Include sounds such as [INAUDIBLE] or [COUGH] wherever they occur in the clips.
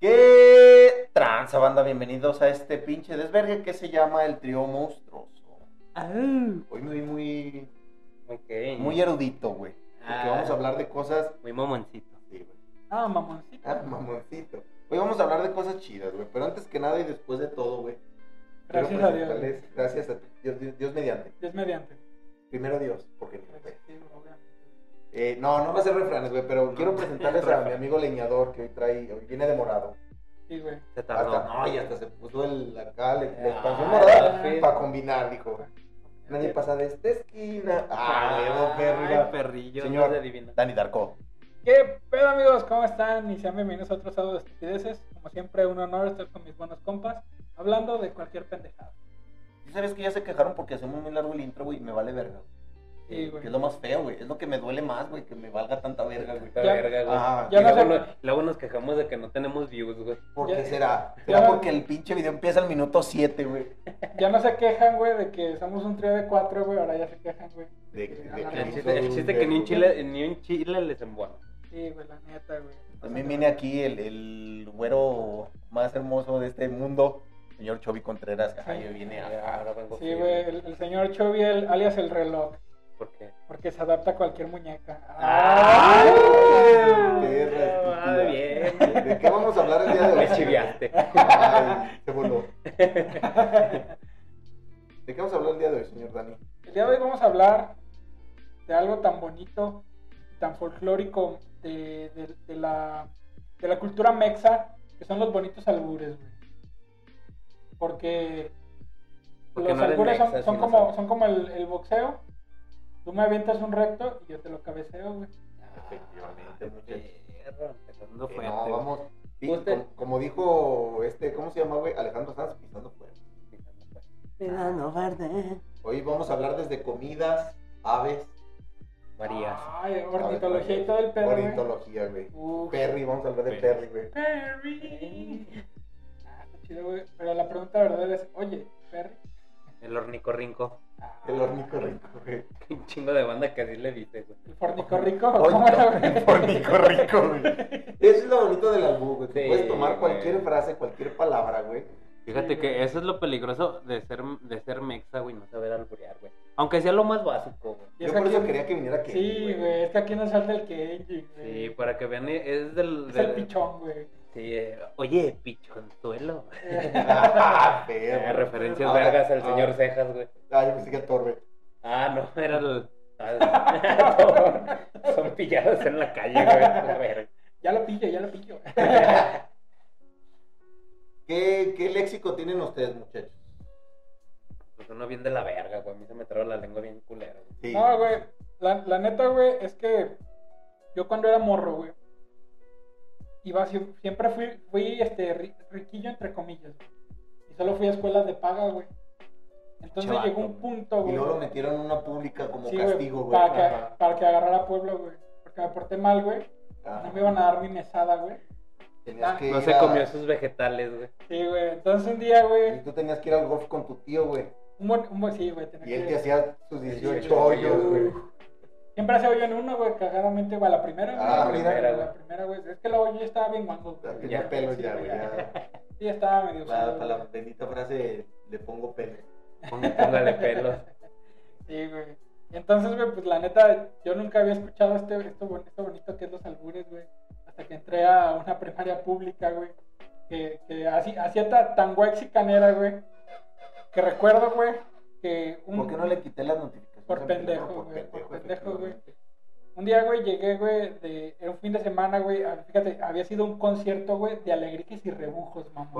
¿Qué tranza, banda? Bienvenidos a este pinche desvergue que se llama el trío monstruoso. Hoy me vi muy, muy erudito, güey. Porque Ah. vamos a hablar de cosas. Muy mamoncito. Sí, güey. Ah, mamoncito. Ah, mamoncito. Hoy vamos a hablar de cosas chidas, güey. Pero antes que nada y después de todo, güey. quiero Gracias a Dios. Gracias a Dios, Dios, Dios mediante. Dios mediante. Primero Dios, porque Sí, obviamente. Eh, no, no va a ser refranes, güey, pero quiero presentarles a mi amigo leñador que hoy trae, hoy viene de morado. Sí, güey. Se tardó. Hasta, no, y hasta se puso el, acá, la, la Ah, expansión morada sí. para combinar, dijo. Nadie pasa de esta esquina. Ah, huevo, perro. Perrillo. Señor. no. Dani Darko. ¿Qué pedo, amigos? ¿Cómo están? Y sean bienvenidos a otro sábado de estupideces. Como siempre, un honor estar con mis buenos compas, hablando de cualquier pendejada. ¿Sí sabes que ya se quejaron porque hacemos muy largo el intro, güey? y Me vale verga. Sí, güey. Que es lo más feo, güey. Es lo que me duele más, güey, que me valga tanta verga, güey. Ya- verga, güey. Ya luego, sé- no- luego nos quejamos de que no tenemos views, güey. ¿Por Ya- qué será? ya- ¿Será porque el pinche video empieza al minuto 7, güey? [LAUGHS] Ya no se quejan, güey, de que somos un trío de cuatro, güey. Ahora ya se quejan, güey. De- que de- alargamos. de- El chiste, el chiste que ni un chile, ni un chile les embona. Sí, güey, la neta, güey. También viene aquí el, el güero más hermoso de este mundo, señor Chovy Contreras. Ay, viene a... Ahora vengo Sí, güey, el, el señor Chovy, el- alias el reloj. ¿Por qué? Porque se adapta a cualquier muñeca. ¡Ay! Estúpida. Ah, bien. ¿De qué vamos a hablar el día de hoy? Me chiviaste. Ay, se [LAUGHS] voló. ¿De qué vamos a hablar el día de hoy, señor Dani? El día de hoy vamos a hablar de algo tan bonito, tan folclórico de, de- de la, de la cultura mexa, que son los bonitos albures, güey. Porque Porque los no albures son, mexa, son como, son como el, el boxeo. Tú me avientas un recto y yo te lo cabeceo, güey. Efectivamente, muchachos. Perro, empezando fuerte. no, vamos. sí, como, como dijo este, ¿cómo se llama, güey? Alejandro Sanz, pisando fuerte. Pisando fuerte. Hoy vamos a hablar desde comidas, aves, Marías. Ay, ornitología y todo el pedo, güey. ornitología, güey. Uf. Perry, vamos a hablar de Perry. Perry, güey. Perry. Ah, está chido, güey. Pero la pregunta verdadera es, oye, Perry. El ornicorrinco. Ah, El ornicorrinco, güey. [LAUGHS] Un chingo de banda que así le dice, güey. El fornicorrico. Oye, ¿Cómo era, güey? el ornicorrinco, güey. Eso es lo bonito del albú, güey. Sí, puedes tomar güey. cualquier frase, cualquier palabra, güey. Fíjate que eso es lo peligroso de ser, de ser mexa, güey, no saber alburear, güey. Aunque sea lo más básico, güey. Yo que por eso aquí- quería que viniera Kenny, Sí, güey, es que aquí nos falta el Kenji, güey. Sí, para que vean, es del... Es el del- pichón, güey. [LAUGHS] Sí, eh, oye, pichonzuelo. Ah, Eh, referencias Ahora, vergas al ah. señor Cejas, güey. Ah, yo pensé que a Torbe. Ah, no, era el... ah, [LAUGHS] Son pillados en la calle, güey. A ver. Ya lo pillo, ya lo pillo. [LAUGHS] ¿Qué, ¿Qué léxico tienen ustedes, muchachos? Pues uno bien de la verga, güey. A mí se me traba la lengua bien culera, güey. Sí. No, güey, la, la neta, güey, es que yo cuando era morro, güey, iba, sie- siempre fui, fui este, ri- riquillo, entre comillas, güey. Y solo fui a escuelas de paga, güey. Entonces Chavato, llegó un güey. punto, Y güey. luego lo metieron en una pública como sí, castigo, güey. Para que, para que agarrara pueblo, güey. Porque me porté mal, güey. No me iban a dar mi mesada, güey. Tenías Ah. que No se a- comió sus vegetales, güey. Sí, güey. Entonces un día, Y güey. tú tenías que ir al golf con tu tío, güey. Un buen, un buen, sí, güey. Y él que- te hacía sus 18 18 hoyos, güey. Siempre hacía hoyo en uno, güey, cagadamente, güey, a la primera, güey. Ah, la mira. primera, güey. La primera, güey. Es que la hoyo estaba bien guango, Ya. pelos Sí, ya, güey. Sí, estaba medio Para, para la bendita frase, le pongo pelos. Póngale pelos. [LAUGHS] Sí, güey. Y entonces, güey, pues la neta, yo nunca había escuchado este, esto, bon- esto bonito que es los albures, güey. Hasta que entré a una primaria pública, güey. Que, que así, hacía ta- tan guaxicanera, güey. Que recuerdo, güey, que un, ¿Por qué no le quité las notificaciones? Por pendejo, güey, por pendejo, güey. un día, güey, llegué, güey, de, era un fin de semana, güey. a- Fíjate, había sido un concierto, güey, de alegriques y rebujos, mamá.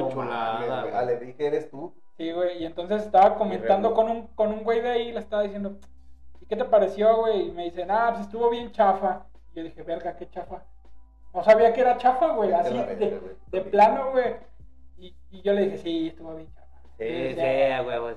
No chulada, güey. güey. Eres tú. Sí, güey, y entonces estaba comentando con un, con un güey de ahí, le estaba diciendo, ¿y qué te pareció, güey? Y me dicen, ah, pues estuvo bien chafa. Y yo dije, verga, qué chafa. No sabía que era chafa, güey, así de, güey. de plano, güey. Y, y yo le dije, sí, estuvo bien chafa. Sí, sí,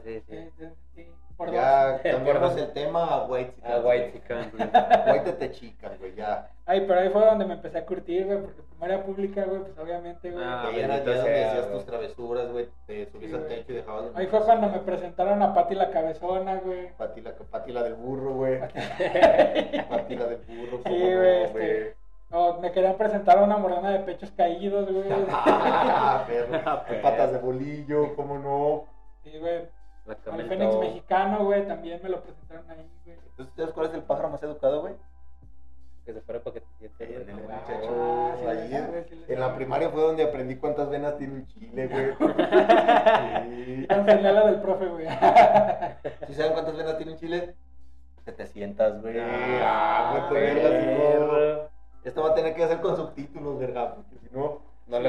sí, sí. sí, sí, por Ya dos. [LAUGHS] cambiamos el tema a White A White Chicken. [LAUGHS] White te chican, güey, ya. Ay, pero ahí fue donde me empecé a curtir, güey, porque primaria pública, güey, pues obviamente, güey. Ah, Y ahí era ya donde hacías tus travesuras, güey. Te subías Sí, al techo y dejabas Ahí fue cuando me presentaron a Pati la cabezona, güey. Pati la, Pati la del burro, güey. Pati la [LAUGHS] del burro. Sí, no, güey, este, O me querían presentar a una morena de pechos caídos, güey. Ah, perro. Ah, perro. Patas de bolillo, ¿cómo no? Sí, güey. Al Fénix mexicano, güey, también me lo presentaron ahí, güey. Entonces, ¿sabes cuál es el pájaro más educado, güey? Que se fuera para que te sientes. El muchacho. Ah, sí, ahí, güey, sí, sí. en la primaria fue donde aprendí cuántas venas tiene un chile, güey. [LAUGHS] Sí. La del profe, güey. [LAUGHS] ¿Sí saben cuántas venas tiene un chile? 700, güey. Ah, Ah, güey, verga, si no. perro. Esto va a tener que hacer con subtítulos, verga, porque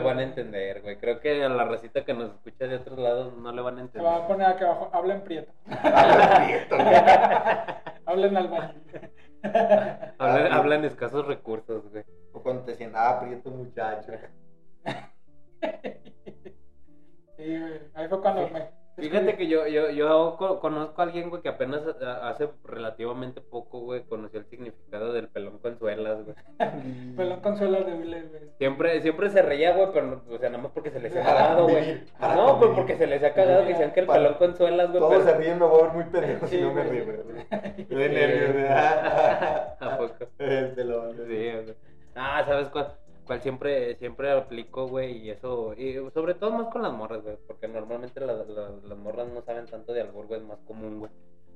van a entender, güey. Creo que a la racita que nos escucha de otros lados no le van a Se va a entender. poner aquí abajo, hablen prieto. [LAUGHS] Habla prieto, güey. Hablen albañil. Hablan, hablan escasos recursos, güey. O cuando te decían, ah, prieto muchacho. Sí, güey. Ahí fue cuando me. Fíjate que yo, yo, yo co- conozco a alguien, güey, que apenas a- hace relativamente poco, güey, conoció el significado del pelón con suelas, güey. [LAUGHS] Pelón con suelas de Vile, güey. Siempre, siempre se reía, güey, pero, o sea, nada más porque se les ha cagado, güey. No, pues porque se les ha cagado que decían que el Para- pelón con suelas, güey, Todos pero... se ríen, me voy a ver muy pendejo si no me río, güey. [LAUGHS] Da nervios, güey. [LAUGHS] ¿A poco? Este lo- Sí, güey. Ah, ¿sabes cuál? Cuál siempre, siempre aplico, güey, y eso, y sobre todo más con las morras, güey, porque normalmente las, las, las morras no saben tanto de albur, güey, es más común, güey.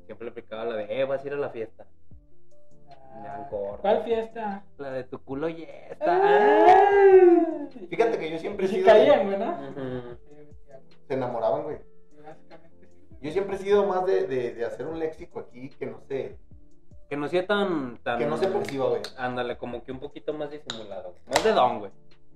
Siempre le aplicaba la de, eh, vas a ir a la fiesta. Corto. ¿Cuál fiesta? La de tu culo y esta. Ah. Fíjate que yo siempre he sido. caían, güey, ¿no? Se enamoraban, güey. Sí, Básicamente sí. Yo siempre he sido más de, de, de hacer un léxico aquí que no sé. Que no sea tan, tan... Que no se perciba, güey. Ándale, como que un poquito más disimulado. Más de don, güey.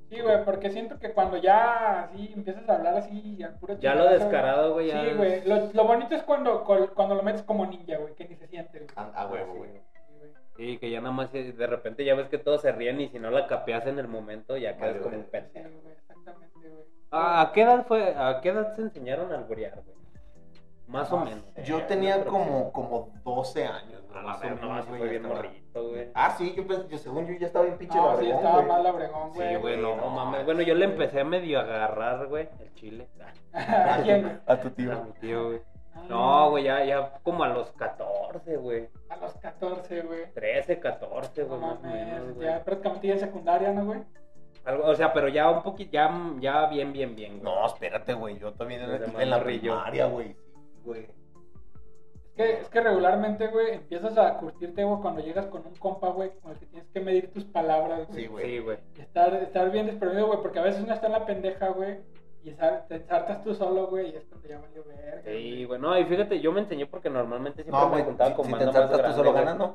Sí, güey, porque siento que cuando ya así empiezas a hablar así al puro Ya lo descarado, güey, ya Sí, es- güey. Lo, lo bonito es cuando, col- cuando lo metes como ninja, güey, que ni se siente, güey. A, a huevo, güey. Sí, güey. Sí, que ya nada más eh, de repente ya ves que todos se ríen y si no la capeas en el momento ya quedas como un. Sí, pendejo. güey, exactamente, güey. ¿A, a qué edad fue? ¿A qué edad se enseñaron a alburear, güey? Más o No menos. Yo tenía como, como 12 años, güey. A más o menos, güey, ya estaba- güey. Ah, sí, yo, pensé, yo según yo ya estaba bien pinche No, la sí, vergón, estaba güey. mal Labregón, Sí, güey. güey, no, no, mames. Bueno, yo le empecé a medio agarrar, güey, el chile. [LAUGHS] ¿A quién, güey? A tu A tío. mi tío, güey. Ah, No, güey, ya, ya como a los 14, güey. A los 14, güey. 13, 14, No güey, más o menos, mames, güey. ya prácticamente ya en secundaria, ¿no, güey? Algo, o sea, pero ya un poquito, ya, ya bien, bien, bien, güey. No, espérate, güey. Yo también en, en la morrillo. primaria, güey. Güey. Es que, es que regularmente, güey, empiezas a curtirte, güey, cuando llegas con un compa, güey, con el que tienes que medir tus palabras, güey. Sí, güey. Sí, güey. Estar, estar bien desprevenido, güey, porque a veces uno está en la pendeja, güey, y te saltas tú solo, güey, y es cuando ya valió verga. Sí, güey, no, y fíjate, yo me enseñé porque normalmente siempre No, me juntaba Si, con si te más ensartas tú grande, solo güey. ¿no?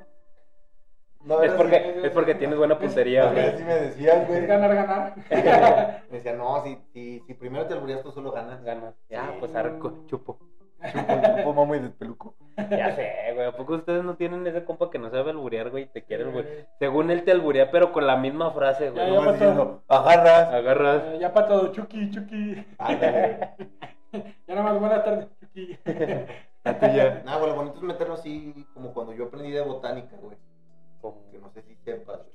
No, Es porque, es porque tienes buena puntería, güey. me decían, güey. Ganar, ganar. [LAUGHS] Me decían, no, si, si, si primero te alburías tú solo ganas. Ganas. Ya, Sí. pues arco, chupo. Chupo, chupo, mamo y despeluco. Ya sé, güey. ¿A poco ustedes no tienen ese compa que no sabe alburear, güey? y Te quiere güey. Según él te alburea, pero con la misma frase, güey. ya. No me pasó. diciendo, agarras. Agarras. Eh, ya para todo, Chucky, Chucky. Ándale. [LAUGHS] Ya nada más, buenas tardes, Chucky. [LAUGHS] La tuya. Nah, güey, lo bonito es meterlo así como cuando yo aprendí de botánica, güey. Que no sé si sepas, güey.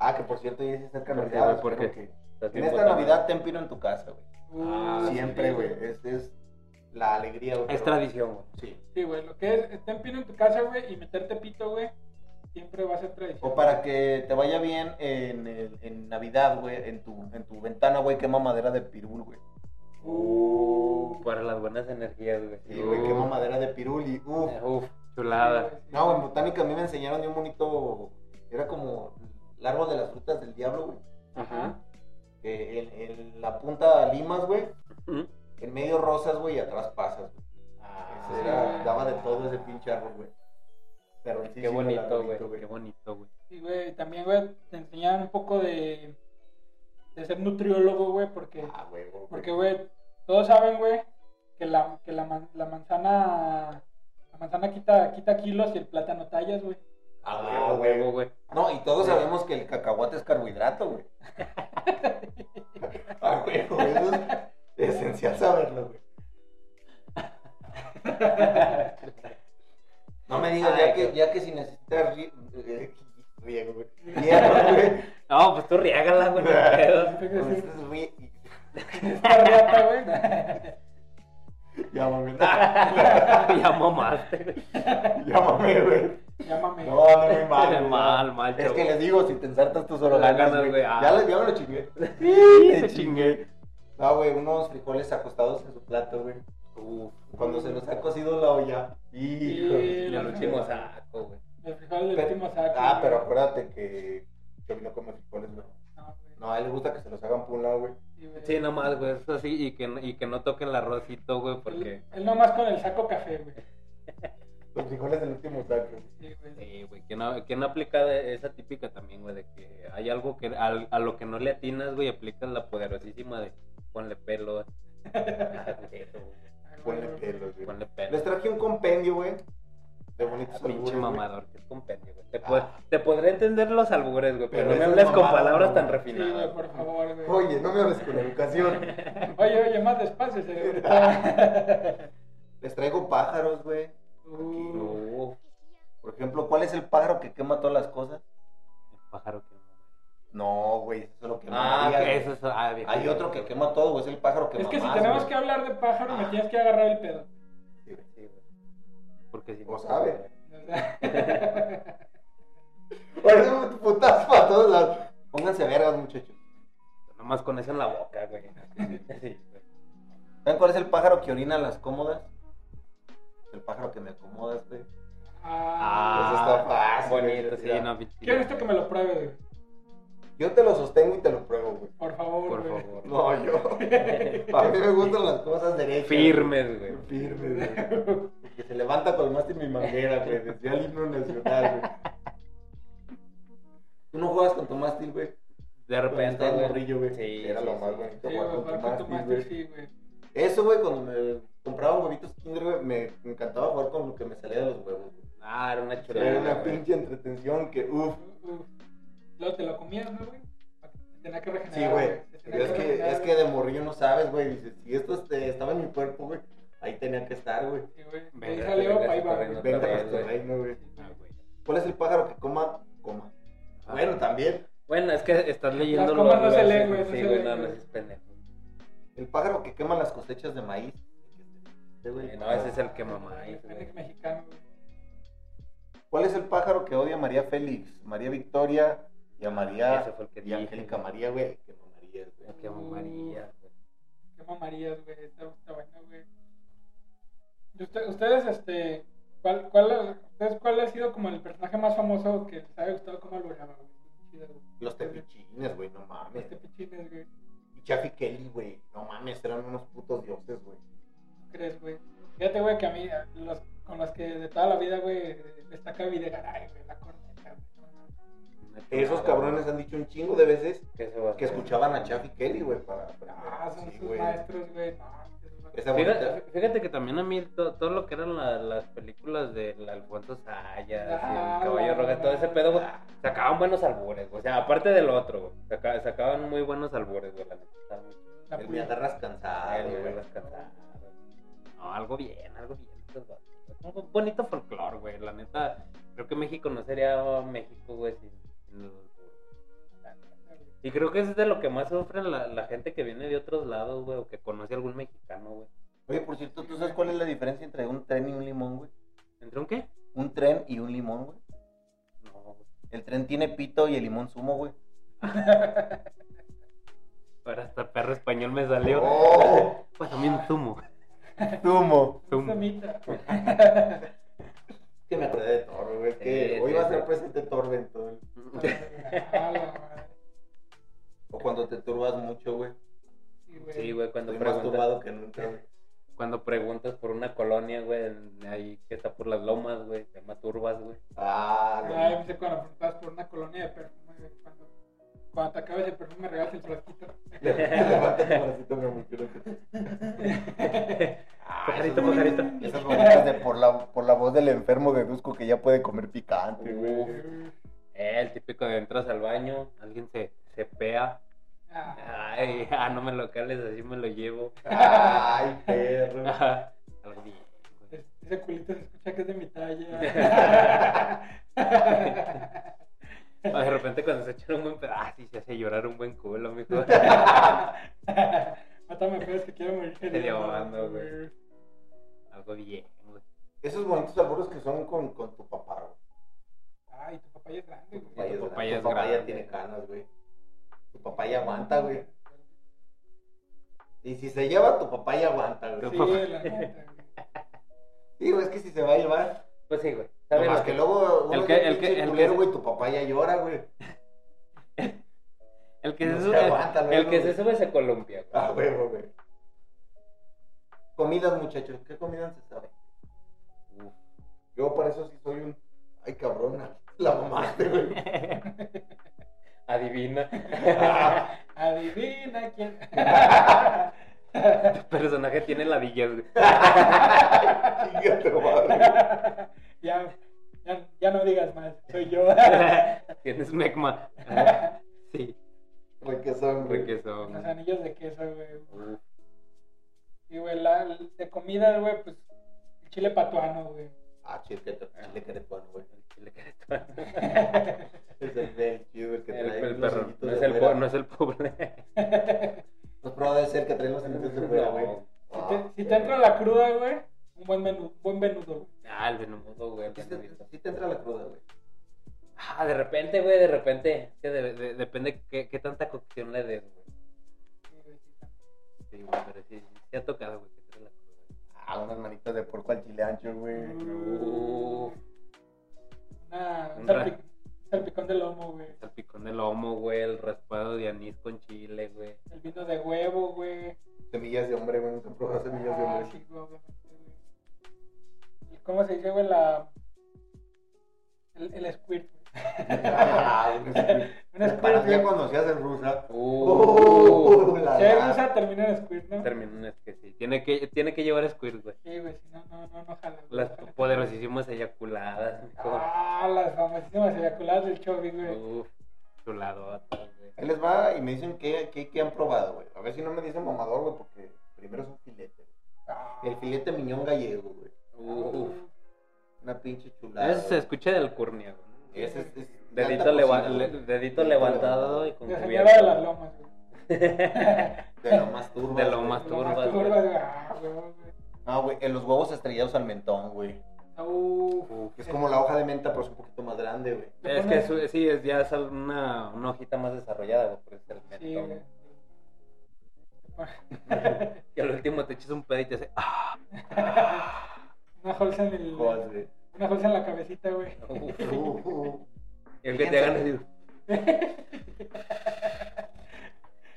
Ah, que por cierto ya se acerca ¿Por qué, Navidad. güey? ¿Por qué? En esta. Navidad ten pino en tu casa, güey. Ah, Siempre, sí, güey. Es, es la alegría, güey. Es tradición, güey. Sí. Sí, güey, lo que es estar en pino en tu casa, güey, y meterte pito, güey, siempre va a ser tradición. O para que te vaya bien en, el- en Navidad, güey, en tu, en tu ventana, güey, quema madera de pirul, güey. Uh, para las buenas energías, güey. Sí, güey, Uh, quema madera de pirul y uff. Uf, chulada. No, güey, en botánica a mí me enseñaron de un bonito. Era como el árbol de las frutas del diablo, güey. Ajá. Que en, en la punta limas, güey. En medio rosas, güey, y atrás pasas, güey. Ah, Ese era- daba de todo ese pinche árbol, güey. Pero sí, Qué sí, bonito, güey. Qué bonito, güey. Sí, güey, también, güey, te enseñaban un poco de, de ser nutriólogo, güey, porque, Ah, güey, güey. porque, güey, todos saben, güey, que la, que la, man- la manzana, la manzana quita, quita kilos y el plátano tallas, güey. Ah, Ah, güey, huevo, güey. güey. No, y todos sabemos que el cacahuate es carbohidrato, güey. [LAUGHS] ah, güey, güey, eso es [LAUGHS] esencial saberlo, güey. [LAUGHS] No me digas, ya que, ya que si necesitas ri- eh, riego, güey. Hierro, güey. No, pues tú riégala, güey. no hay pedo. Pues, es ri- Esta riata, güey. [LAUGHS] Llámame. ya mamaste, güey. Llámame, güey. Llámame. No, no, muy mal. güey. Mal, mal, Es chavo. que les digo, si te ensartas tú solo La ganas, ganas, güey. güey, ah. Ya, me lo chingué. Sí, te te chingué. No, güey, unos frijoles acostados en su plato, güey. Uf, Cuando se los ha cocido la olla. Hijo. Los al último saco, güey. Los frijoles del último saco. Ah, güey. pero acuérdate que Chovy no come frijoles, güey. No, güey. No, a él le gusta que se los hagan por un lado, güey. Sí, güey. Sí, nomás, güey, eso sí, y que, no- y que no toquen el arrocito, güey, porque... Él, él nomás con el saco café, güey. Los frijoles del último saco. Sí, güey. Sí, güey, que no, que no aplica de- esa típica también, güey, de que hay algo que al- a lo que no le atinas, güey, aplicas la poderosísima de ponle pelo. [LAUGHS] Ah, Ponle pelo, güey. Ponle pelo. Les traje un compendio, güey. De bonitos Ah, pinche albures, mamador, que es compendio, güey. Te, Ah. te podré entender los albures, güey, pero, Pero no me hables con palabras tan. Sí, refinadas. güey, por favor, güey. Oye, no me hables con educación. [LAUGHS] Oye, oye, más despacio, cerebrito. [LAUGHS] Les traigo pájaros, güey. Uh, Por ejemplo, ¿cuál es el pájaro que quema todas las cosas? el pájaro que No, güey, que Ah, eso es. Ah, bien. Hay otro que quema todo, güey. Es el pájaro que es que si tenemos güey. que hablar de pájaro, me Ah. tienes que agarrar el pedo. Sí, güey. Sí, güey. Porque si O [LAUGHS] no. sabe. O sea, Oye, un putazo para todos lados. Pónganse vergas, muchachos. Nomás con eso en la boca, güey. [LAUGHS] ¿Saben cuál es el pájaro que orina las cómodas? El pájaro que me acomodas, güey. ah, Eso está fácil, Bonito, sí, no, Quiero esto que me lo pruebes, güey. Yo te lo sostengo y te lo pruebo, güey. Por favor, Por güey. favor. No, yo. [LAUGHS] A mí me gustan las cosas derechas. Firmes, güey. Firmes, güey. Que se levanta con el mástil mi manguera, güey. Decía el himno nacional, güey. ¿Tú no juegas con tu mástil, güey? De repente, güey. morrillo, güey. Sí, Era sí, lo más bonito Sí, jugar güey, con tu jugar con tu mástil, máster, güey. sí, güey. Eso, güey, cuando me compraba huevitos Kinder, güey, me encantaba jugar con lo que me salía de los huevos, güey. Ah, era una Era chulada. una güey. pinche entretención que, uff. Uf. Luego te lo comías, ¿no, güey? Tenía que regenerar. Sí, güey. Es que, es que de morrillo no sabes, güey. Dices, si esto este, estaba en mi cuerpo, güey, ahí tenía que estar, güey. Sí, güey. Venga, Ahí salió, ahí va, terreno. güey. Venga vez, a nuestro güey. reino, güey. Ah, güey. ¿Cuál es el pájaro que coma? Coma. Ah. Bueno, también. Bueno, es que estás leyendo Las comas no se leen, güey, Sí, güey, no, no es pendejo. El pájaro que quema las cosechas de maíz. Este, güey. Eh, No, ese es el que mamá. Fennec mexicano, güey. ¿Cuál es el pájaro que odia a María Félix? María Victoria y a María Ese fue el que y dije, Angélica güey. María, güey. Que no María, güey. Que mamaría, güey. Qué mamarías, güey. Está, está bueno, güey. Y usted- ustedes, este. ¿cuál, cuál, ustedes, ¿Cuál ha sido como el personaje más famoso que les haya gustado cómo albureaba, güey? Chido, güey. Los tepichines, güey, no Los mames. tepichines, güey. Y Chaffy Kelly, güey. No mames, eran unos putos dioses, güey. ¿No crees, güey? Fíjate, güey, que a mí, a los, con los que de toda la vida, güey, destaca Videgaray, güey, Esos cabrones han dicho un chingo de veces Que escuchaban a Chaffy Kelly, güey, para. Ah, son Sí, sus güey. maestros, güey. Fíjate, que también a mí to- todo, lo que eran la- las películas de Alfonso Sayas y Ah, el Caballo Roja, todo ese pedo, güey, sacaban buenos albures, güey. O sea, aparte del otro, güey, saca- sacaban muy buenos albures, güey, la neta. La El me agarras cansado. No, algo bien, algo bien. Un bonito folclore, güey. La neta, creo que México no sería México, güey, sin. Y creo que es de lo que más sufre la, la gente que viene de otros lados, güey, o que conoce a algún mexicano, güey. Oye, por cierto, ¿tú sabes cuál es la diferencia entre un tren y un limón, güey? ¿Entre un qué? Un tren y un limón, güey. No, güey. El tren tiene pito y el limón sumo, güey. [LAUGHS] Ahora hasta perro español me salió. ¡Oh! Pues también zumo. Sumo. Zumo. [LAUGHS] Que me acordé de Thor, güey. Es que Sí, hoy sí, va a sí. ser presente Thor en todo. el- A la madre. O cuando te turbas mucho, güey. Sí, güey. Cuando Estoy más preguntas, turbado que nunca, güey. cuando preguntas por una colonia, güey, ahí que está por las lomas, güey, se llama Turbas, güey. Ah, Ay, no. me sé cuando preguntabas por una colonia de perfume, güey. Cuando, cuando te acabes el perfume, me regalas el frasquito. [LAUGHS] Levanta tu bracito, mi amor, quiero que- Ah, Pajarito, pajarito. Esas bonitas de por la, por la voz del enfermo deduzco que ya puede comer picante, güey. Eh, el típico de entras al baño, alguien se, se pea. Ah, Ay, ah, no me lo cales, así me lo llevo. Ay, perro. Algo bien, ese culito se escucha que es de mi talla. [LAUGHS] [LAUGHS] O de repente cuando se echan un buen pedazo, ah, sí se hace llorar un buen culo, mijo. [LAUGHS] Mátame, pues, que quiero morir. Te llevando, güey. Algo bien, güey. Esos bonitos alburos que son con, con tu papá, güey. Ah, y tu papá ya es grande, Tu güey. papá ya, Tu es papá ya tu es papá ya grande. tiene canas, güey. Tu papá ya aguanta, güey. Y si se lleva, tu papá ya aguanta, güey. Sí, la neta, güey. Sí, güey, es que si se va a llevar. Pues sí, güey. No ¿Sabes más que luego uno el el que- el que- el culero, güey, tu papá ya llora, güey. [LAUGHS] El que, no se sube, aguanta el luego, que se sube se columpia. güey. Ah, huevo, güey. Comidas, muchachos. ¿Qué comidas se sabe? Uf. Yo para eso sí soy un... Ay, cabrona. La mamaste, güey. [LAUGHS] Adivina. [LAUGHS] Adivina quién. Tu personaje tiene ladillas, güey. Chinga tu madre. Ya, ya, ya no digas más, soy yo. [LAUGHS] Tienes mecma. [LAUGHS] Sí, Requesón, güey. requesón. Los anillos de queso, güey. Y, güey, la, de comida, güey, pues el chile patuano, güey. Ah, chile, que- chile queretuano, güey. El chile queretano. [LAUGHS] Es el del chido, el que El, trae el los perro. No es el, po- no es el pobre. Pues prueba de ser que trae los hoyitos de fuera, güey. Si te, si te entra la cruda, güey, un buen menú, buen venudo, güey. Ah, el venudo, güey. Sí te, sí te entra la cruda, güey. Ah, de repente, güey, de repente. Que de- de- depende qué, qué tanta cocción le des, güey. Sí, güey, pero sí, sí, sí ha tocado, güey, que te la cruda. Ah, unas manitas de porco al chile ancho, güey. Una, un salpic- salpicón de lomo, güey. Salpicón de lomo, güey, el raspado de anís con Tiene que, llevar squirt, güey. Sí, güey, si no, no, no, no jala. güey, Las jala. poderosísimas eyaculadas. Ah, las famosísimas eyaculadas del Chovy, güey. Uf, chuladotas, güey. Ahí les va y me dicen que, que, que han probado, güey. A ver si no me dicen mamador, güey, porque primero es un filete. Ah. El filete miñón gallego, güey. Uf. Una pinche chulada. Ese se escucha del curnia, güey. Ese es, es de Dedito, leva- cocina, le- güey. dedito levantado y con señora de las lomas, güey. [LAUGHS] De lo más turbas. De lo más güey. Ah, güey, güey. No, güey, en los huevos estrellados al mentón, güey. Uf. Es como la hoja de menta, pero es un poquito más grande, güey. Es que sí, es, ya es una, una hojita más desarrollada, güey, por eso el Sí, mentón. güey. [LAUGHS] Y al último te echas un pedo y te hace. ¡Ah! [LAUGHS] Una holza en el. Joder. Una holza en la cabecita, güey. Uh, uh. Y el que te hagan así.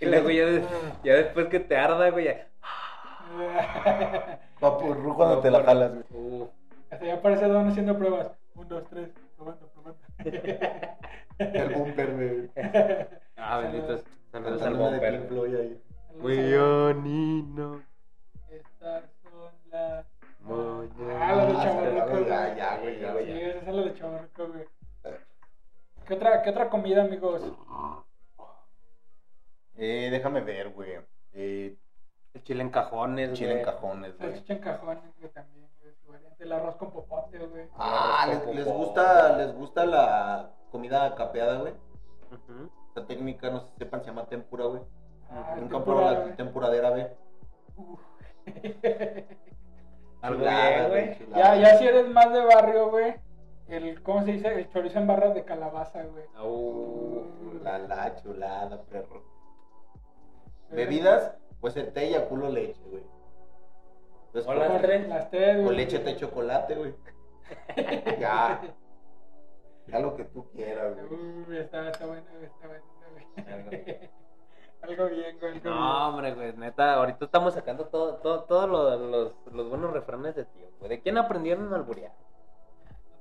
Y luego ya, [LAUGHS] ya después que te arda, güey. Ya... [LAUGHS] Papurru cuando te la jalas, güey. Uf. Hasta ya parece Don haciendo pruebas. Un, dos, tres. Probando, probando. [LAUGHS] El bumper, güey. Ah, benditos. Saludos al ahí. Guionino. Estas son las. Ah, las de Ah, Chavorruco, ya, güey. ya, güey, ya, Sí, güey, ya. esas son las de Chavorruco, güey. ¿Qué otra, ¿Qué otra comida, amigos? Eh, déjame ver, güey. Eh, El chile en cajones, chile en güey. cajones, güey. Salchicha en cajones, güey, también, güey. su variante. El arroz con popote, güey. Ah, les, gusta, les gusta la comida capeada, güey. Ujú. Esta técnica, no sé si sepan, se llama tempura, güey. Ah, Nunca han probado la güey. tempuradera, güey. Uf. [LAUGHS] Algo bien, güey. Ya, ya si eres más de barrio, güey. El, ¿cómo se dice? El chorizo en barras de calabaza, güey. Au. La, la chulada, perro. Bebidas, puede ser té y a culo leche, güey. Entonces, tres. Las tres, O güey. leche té chocolate, güey. [LAUGHS] ya. Ya lo que tú quieras, güey. Uy, está, está bueno, güey, está bueno, güey. Algo bien. [LAUGHS] algo bien, güey. algo No, hombre, güey, neta, ahorita estamos sacando todo, todo, todos los, los, los buenos refranes de tío, güey. ¿De quién aprendieron a alburear?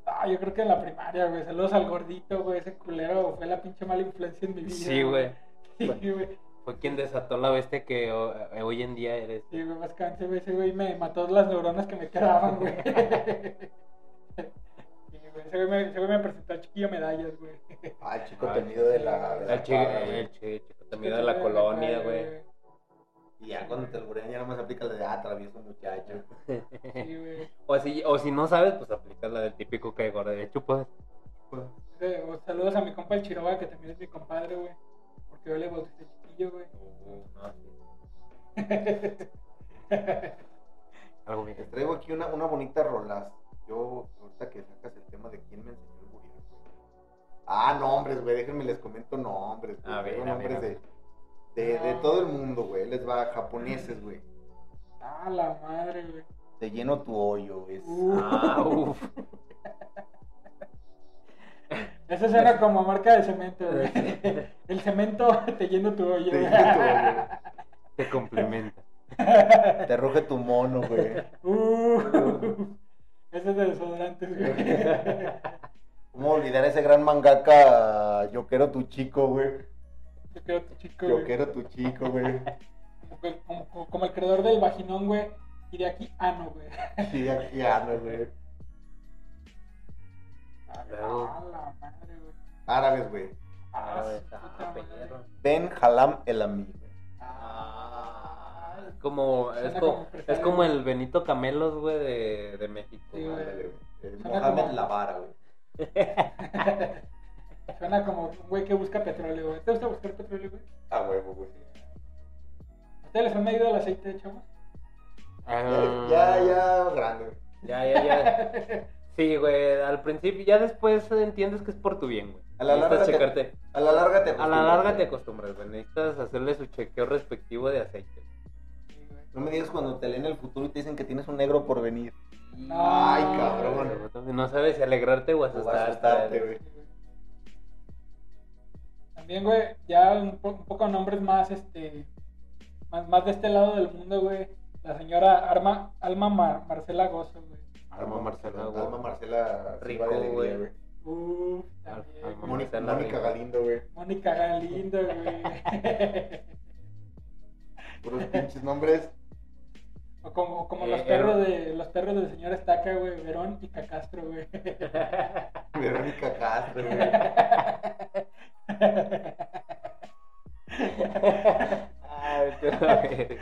Ah, yo creo que en la primaria, güey. Saludos al gordito, güey. Ese culero fue la pinche mala influencia en mi vida. Sí, güey. [LAUGHS] Sí, güey. Fue quien desató la bestia que ho- eh, hoy en día eres. Sí, güey, básicamente, güey, ese güey me mató las neuronas que me quedaban, güey. [LAUGHS] Sí, güey, ese güey me, ese güey me presentó al chiquillo medallas, güey. Ah, el chico Ah, temido de la. de la El, chi- cuadra, güey. el chi- chico temido de la colonia, güey. Y ya cuando te alburean ya nomás aplica la de ah, travieso muchacho. [LAUGHS] Sí, güey. O si, o si no sabes, pues aplicas la del típico que gordo de chupas. O Saludos a mi compa el Chiroga, que también es mi compadre, güey. Porque yo le bauticé güey. Uh, no. Les [LAUGHS] traigo aquí una, una bonita rolas. Yo, ahorita que sacas el tema de quién me enseñó alburear, güey. Ah, nombres, güey. Déjenme les comento nombres. güey. A ver, ver, nombres a ver. de, de, de todo el mundo, güey. Les va japoneses, güey. Ah, la madre, güey. Te lleno tu hoyo. Uh. Ah, uff. Eso suena como marca de cemento, güey. [LAUGHS] El cemento [LAUGHS] te llena tu hoyo. Te lleno tu hoyo. [LAUGHS] Te complementa. Te ruge tu mono, güey. Uh, ese es de desodorantes, güey. ¿Cómo olvidar ese gran mangaka Yo quiero tu chico, güey? Yo quiero tu chico, Yo güey. quiero tu chico, güey. Como, el creador del vaginón, güey. Y de aquí, ano, güey. Sí, aquí ando, güey. Ah, madre. perro. Ben Halam El Ami, güey. Ah, Es como, es como, es como el Benito Camelos, güey, de, de México. Sí, güey. güey. Güey. El Suena Mohamed como- Lavara, güey. [LAUGHS] Suena como un güey que busca petróleo, güey. ¿Te gusta buscar petróleo, güey? A huevo, güey. ¿Ustedes les han medido el aceite, chavos? Ah, Ya, ya, grande, güey. Ya, ya, ya. [LAUGHS] Sí, güey, al principio, ya después entiendes que es por tu bien, güey. A la Necesitas larga te- checarte. A la larga te A la acostumbras, larga güey. te acostumbras, güey. Necesitas hacerle su chequeo respectivo de aceite. Sí, güey. No me digas cuando te leen el futuro y te dicen que tienes un negro por venir. No. Ay, cabrón. No sabes si alegrarte o O asustarte. asustarte, güey. Güey. También, güey, ya un, po- un poco nombres más, este, más, más de este lado del mundo, güey. La señora Arma, Alma Mar- Marcela Gozo, güey. Alma Marcela, güey. Alma Marcela Rico, güey. güey. Uf, también. Mónica. Galindo, güey. Mónica Galindo, güey. Puros pinches nombres. o como, como Eh, los era- perros de los perros del señor Estaca, güey. Verón y Cacastro, güey. Verónica Castro, güey. [LAUGHS] Ay, [LAUGHS]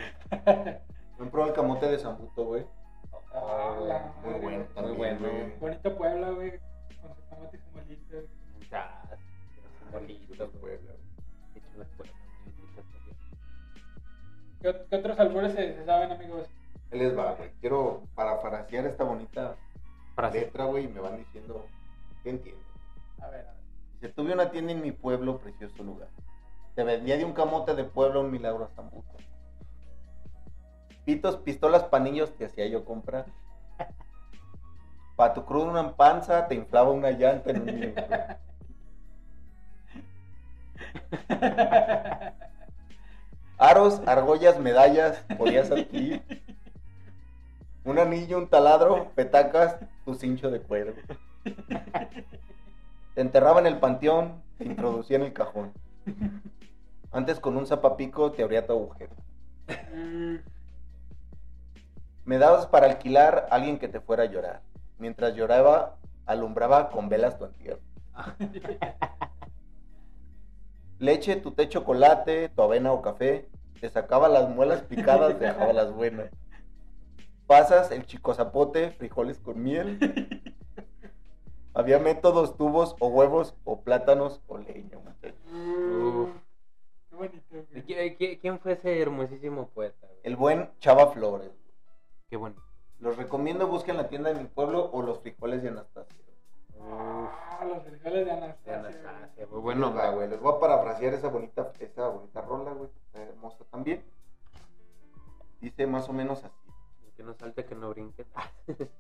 Vendía de un camote de pueblo un milagro a Zambuto. Pitos, pistolas, panillos te hacía yo comprar. Pa' tu crudo una panza, te inflaba una llanta en un [LAUGHS] minuto. Aros, argollas, medallas, podías adquirir. Un anillo, un taladro, petacas, tu cincho de cuero. Te enterraba en el panteón, te introducía en el cajón. Antes con un zapapico te abría tu agujero. Mm, Me dabas para alquilar a alguien que te fuera a llorar. Mientras lloraba, alumbraba con velas tu entierro. [LAUGHS] Leche, tu té chocolate, tu avena o café. Te sacaba las muelas picadas, te dejaba las buenas. Pasas el chico zapote, frijoles con miel. [LAUGHS] Había métodos, tubos o huevos o plátanos o leña. muchacho. Uf. Qué bonito, güey. ¿Qui- qui- ¿Quién fue ese hermosísimo poeta? güey? El buen Chava Flores. Qué bueno. Los recomiendo, busquen la tienda de mi pueblo o los frijoles de Anastasia. Ah, los frijoles de De Anastasia. Güey. güey. Bueno, Va, güey, les voy a parafrasear esa bonita, esa bonita rola, güey. Está hermosa también. Dice más o menos así. que no salte, que no brinque. [LAUGHS]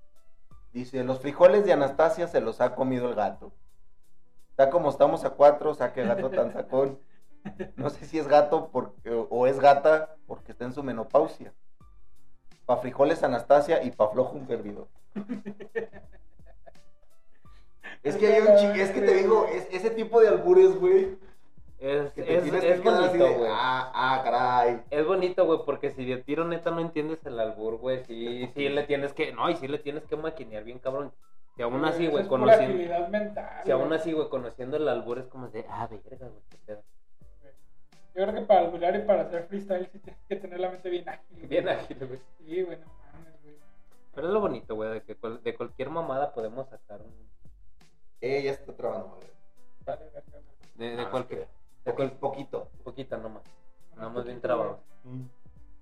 Dice, los frijoles de Anastasia se los ha comido el gato. Está como estamos a cuatro, saque gato tan sacón. [LAUGHS] No sé si es gato porque, o es gata porque está en su menopausia. Pa' frijoles Anastasia y pa' flojo un servidor. Es que hay un chi- es que te digo, es, ese tipo de albures, güey, Es, que te es, es que bonito, güey. ah, ah, caray. Es bonito, güey, porque si de tiro neta no entiendes el albur, güey, sí, sí le tienes que, no, y sí le tienes que maquinear bien, cabrón. Si aún así, güey, conociendo, mental. si aún así, güey, conociendo el albur es como de, ah, verga, güey, qué pedo. Yo creo que para alburear y para hacer freestyle sí tienes que tener la mente bien ágil. Bien güey. ágil, güey. Sí, güey, no mames, güey. Pero es lo bonito, güey, de que cual- de cualquier mamada podemos sacar un... Eh, ya está trabando, güey. Vale. De, de Ah, cualquier... es De cual- Poquito. poquita nomás. Nada más bien poquito, trabado. Mm.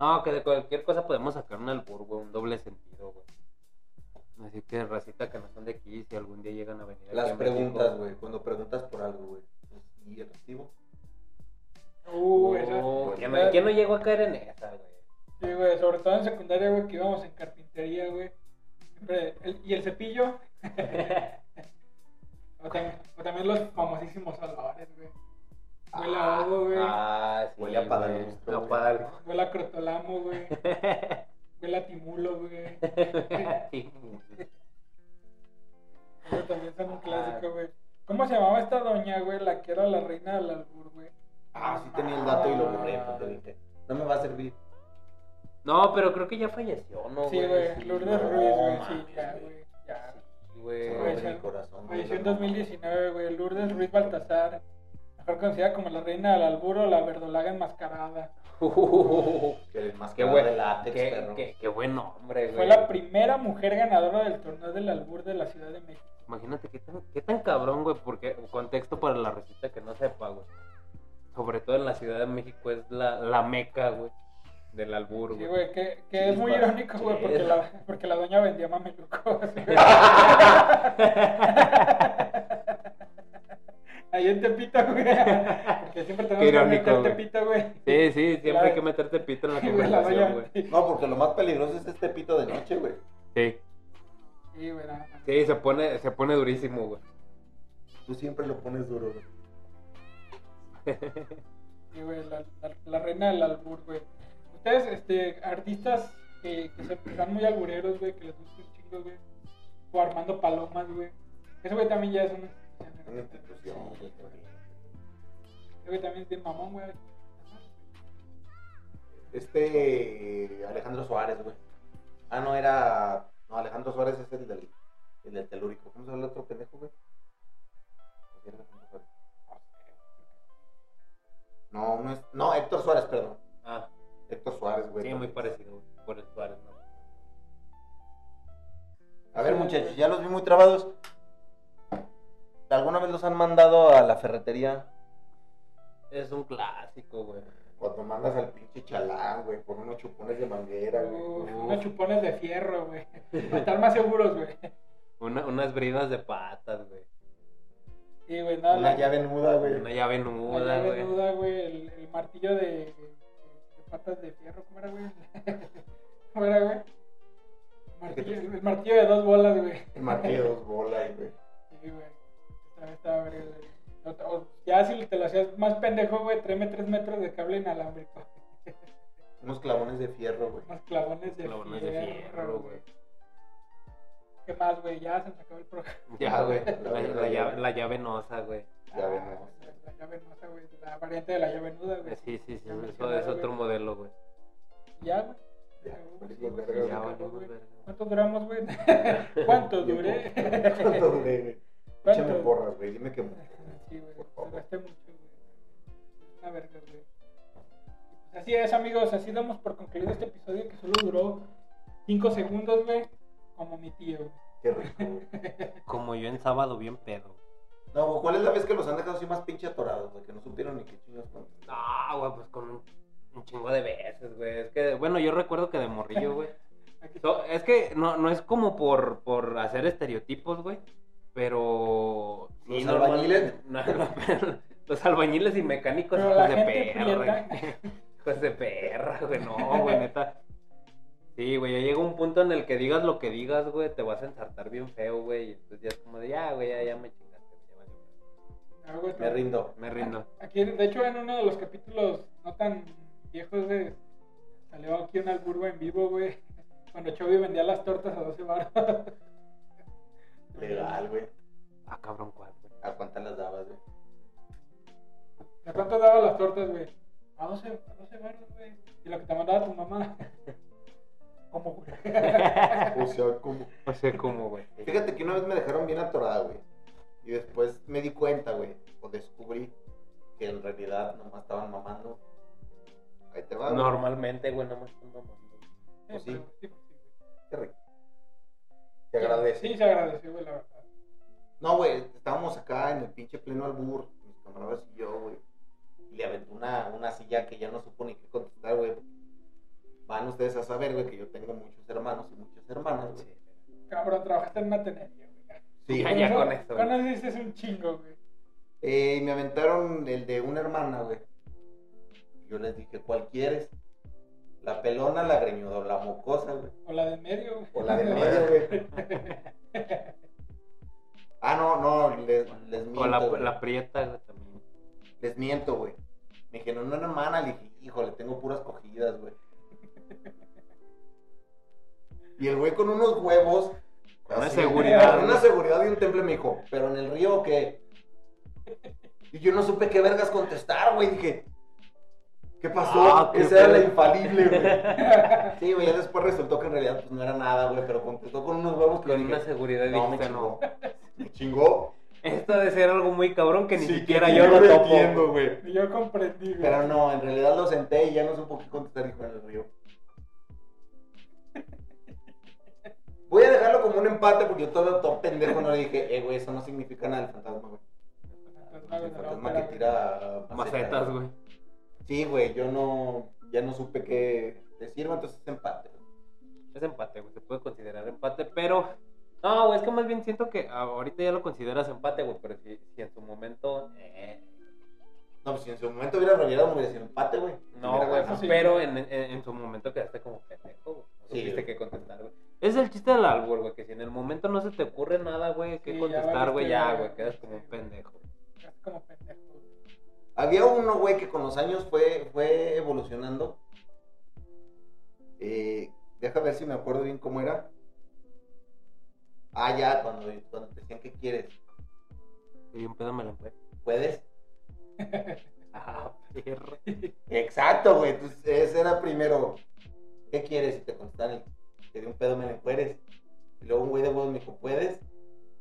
No, que de cualquier cosa podemos sacar un albur, güey, un doble sentido, güey. Así que racita que no son de aquí, si algún día llegan a venir aquí Las a México, preguntas, güey. Cuando preguntas por algo, güey. ¿Y el recibo? Uh, ¿quién, esa- no, quién no llegó a caer en esa, güey? Sí, güey, sobre todo en secundaria, güey, que íbamos en carpintería, güey. Siempre, el- y el cepillo. [LAUGHS] o, también, o también los famosísimos olores, güey. Huele a ovo, güey. Ah, sí, Huele a padalustro. Huele a crotolamo, güey. [LAUGHS] Huele a timulo, güey. [LAUGHS] Eso también son un Ah. clásico, güey. ¿Cómo se llamaba esta doña, güey? La que era la reina del albur, güey. Ah, sí tenía el dato y lo borré, te dije. No me va a servir. No, pero creo que ya falleció, ¿no, Sí, güey. Sí, Lourdes Ruiz, güey. Sí, ya, güey. Ya. Sí, güey. Falleció en güey. 2019, güey. Lourdes Ruiz Baltasar. Mejor conocida como la reina del albur o la verdolaga enmascarada. Que el más Qué que buen, látex, qué, perro. qué- qué buen nombre, güey. Fue la primera mujer ganadora del torneo del albur de la Ciudad de México. Imagínate qué tan, qué tan cabrón, güey, porque contexto para la receta que no sepa, güey. Sobre todo en la Ciudad de México es la, la meca, güey, del albur, Sí, güey. güey, que, que es muy irónico, güey, porque la, porque la doña vendía mamelucos. güey. [LAUGHS] Ahí en Tepito, güey. Porque siempre tenemos Qué que meter güey. Tepito, güey. Sí, sí, siempre La- hay que meterte pito en la [LAUGHS] güey, conversación, güey. No, porque lo más peligroso es este pito de noche, güey. Sí, Sí, güey, sí, se pone, se pone durísimo, güey. Tú siempre lo pones duro, güey. Sí, güey, la, la, la reina del albur, güey. Ustedes, este, artistas que, que se son muy albureros, güey, que les gusta un chingo, güey. O Armando Palomas, güey. Ese güey también ya es una institución. Una institución, güey. Ese güey también es bien mamón, güey. Este Alejandro Suárez, güey. Ah, no, era. No, Alejandro Suárez es el del, el del telúrico. ¿Cómo se llama el otro pendejo, güey? No, no es. No, Héctor Suárez, perdón. Ah, Héctor Suárez, güey. sí, muy parecido, güey, por el Suárez, ¿no? A ver, muchachos, ya los vi muy trabados. ¿Alguna vez los han mandado a la ferretería? Es un clásico, güey. Cuando mandas al pinche chalán, güey, por unos chupones de manguera, güey. Uf, Uf. unos chupones de fierro, güey. Para estar más seguros, güey. Una- unas bridas de güey. Sí, güey, nada. Una la- llave nuda, güey. Una llave la nuda, llave güey. nuda, güey. El, el martillo de, de patas de fierro, ¿cómo era, güey? [LAUGHS] ¿Cómo era, güey? Martillo- el martillo de dos bolas, güey. El martillo de dos bolas, güey. Sí, güey. Estaba, estaba verga, güey. Ya si te lo hacías más pendejo, güey, tráeme tres metros de cable inalámbrico. [LAUGHS] Unos clavones de fierro, güey. Unos clavones de Clavones de fierro, fierro, güey. ¿Qué más, güey? Ya se nos acabó el programa. [LAUGHS] Ya, güey. [LAUGHS] La- La, la la llave. llave, la llave nosa, güey. Llave Ah, nuda. La llave nuda, güey. La variante de la llave nuda, güey. Sí, sí, sí. Eso es otro güey. modelo, güey. Ya, güey. Ya, güey. Ya, güey. [LAUGHS] ¿Cuánto duramos, güey? ¿Cuánto duré? ¿Cuánto duré, güey? ¿Cuánto? Échame porras, güey. Dime que. Sí, güey. Te gasté mucho, güey. Una verga, güey. Pues así es, amigos. Así damos por concluido este episodio que solo duró 5 segundos, güey. Como mi tío. Qué rico, güey. [LAUGHS] Como yo en sábado, bien pedo. No, ¿cuál es la vez que los han dejado así más pinche atorados, güey? Que no supieron ni qué chingados con. No, güey, pues con un, un chingo de veces, güey. Es que, bueno, yo recuerdo que de morrillo, güey. [LAUGHS] So- es que no, no es como por, por hacer estereotipos, güey. Pero. ¿Los albañiles? [LAUGHS] No, no, pero los albañiles y mecánicos, hijos de perra. güey. Hijos de perra, güey. No, güey, neta. Sí, güey, ya llega un punto en el que digas lo que digas, güey, te vas a ensartar bien feo, güey. Y entonces ya es como de, ya, güey, ya, ya me chingaste, ya valió. Ah, güey, Me rindo. Me rindo. Aquí, de hecho, en uno de los capítulos no tan viejos, güey, salió aquí un albur, en vivo, güey. [LAUGHS] Cuando Chovy vendía las tortas a 12 baros. [LAUGHS] Legal, güey. Ah, cabrón, ¿cuál, güey? ¿A cuántas las dabas, güey? ¿A cuánto daba las tortas, güey? A 12, a 12 baros, güey. Y lo que te mandaba tu mamá. [LAUGHS] ¿Cómo, güey? [LAUGHS] O sea, como. No sé cómo, güey. Fíjate que una vez me dejaron bien atorada, güey. Y después me di cuenta, güey. O descubrí que en realidad nomás estaban mamando. Ahí te va, güey. Normalmente, güey, no me están mamando. Pues sí. pues sí, Qué rico. Te güey. agradece. Sí, se agradeció, güey, la verdad. No, güey, estábamos acá en el pinche pleno albur, mis camaradas y yo, güey. Y le aventé una, una silla que ya no supo ni qué contestar, güey. Van ustedes a saber, güey, que yo tengo muchos hermanos y muchas hermanas, güey. Sí. Cabrón, trabajaste en una tenería, güey. Sí, con eso, Con güey. eso dices un chingo, güey. Eh, me aventaron el de una hermana, güey. Yo les dije, ¿cuál quieres? La pelona, la greñuda o la mocosa, güey. O la de medio, güey. O la de medio, güey. [LAUGHS] Ah, no, no, les, les miento. O la, güey. la prieta, güey, también. Les miento, güey. Me dijeron, una hermana, le dije, híjole, tengo puras cogidas, güey. Y el güey con unos huevos. Con una así, seguridad, Con una seguridad de un temple me dijo, ¿pero en el río o qué? Y yo no supe qué vergas contestar, güey. Dije, ¿qué pasó? Ah, qué Esa era la infalible, güey. [LAUGHS] Sí, güey, ya después resultó que en realidad pues no era nada, güey, pero contestó con unos huevos que Con dije, una seguridad no, me dijiste, no. chingó. Me chingó. Esto debe ser algo muy cabrón que ni Sí, siquiera que yo lo topo. entiendo, güey. Y yo comprendí, güey. Pero no, en realidad lo senté y ya no supo qué contestar, dijo en el río. Voy a dejarlo como un empate porque yo todo, todo pendejo no le dije, eh, güey, eso no significa nada del fantasma, güey. Fantasma, El fantasma que tira Macetas, güey. Sí, güey, yo no, ya no supe qué decir, güey, entonces es empate. güey. Es empate, güey. Se puede considerar empate, pero. No, güey, es que más bien siento que ahorita ya lo consideras empate, güey. Pero si, si en su momento. eh, No, pues si en su momento hubiera revirado, me hubiera sido empate, güey. No, güey, sí. pero en, en, en su momento quedaste como pendejo, güey. No Sí, supiste güey. qué contestar, güey. Es el chiste del albur, güey, que si en el momento no se te ocurre nada, güey, qué Sí, contestar, güey, ya, güey, quedas como un pendejo. Es como pendejo. Había uno, güey, que con los años fue, fue evolucionando. Eh, deja ver si me acuerdo bien cómo era. Ah, ya, cuando, cuando te decían que quieres. Y un pedo me lo fue. ¿Puedes? [LAUGHS] Ah, perro. Exacto, güey. Entonces, ese era primero. ¿Qué quieres? Y te contestan, te un pedo, me lo encueres. Y luego un güey de huevos me dijo, ¿puedes?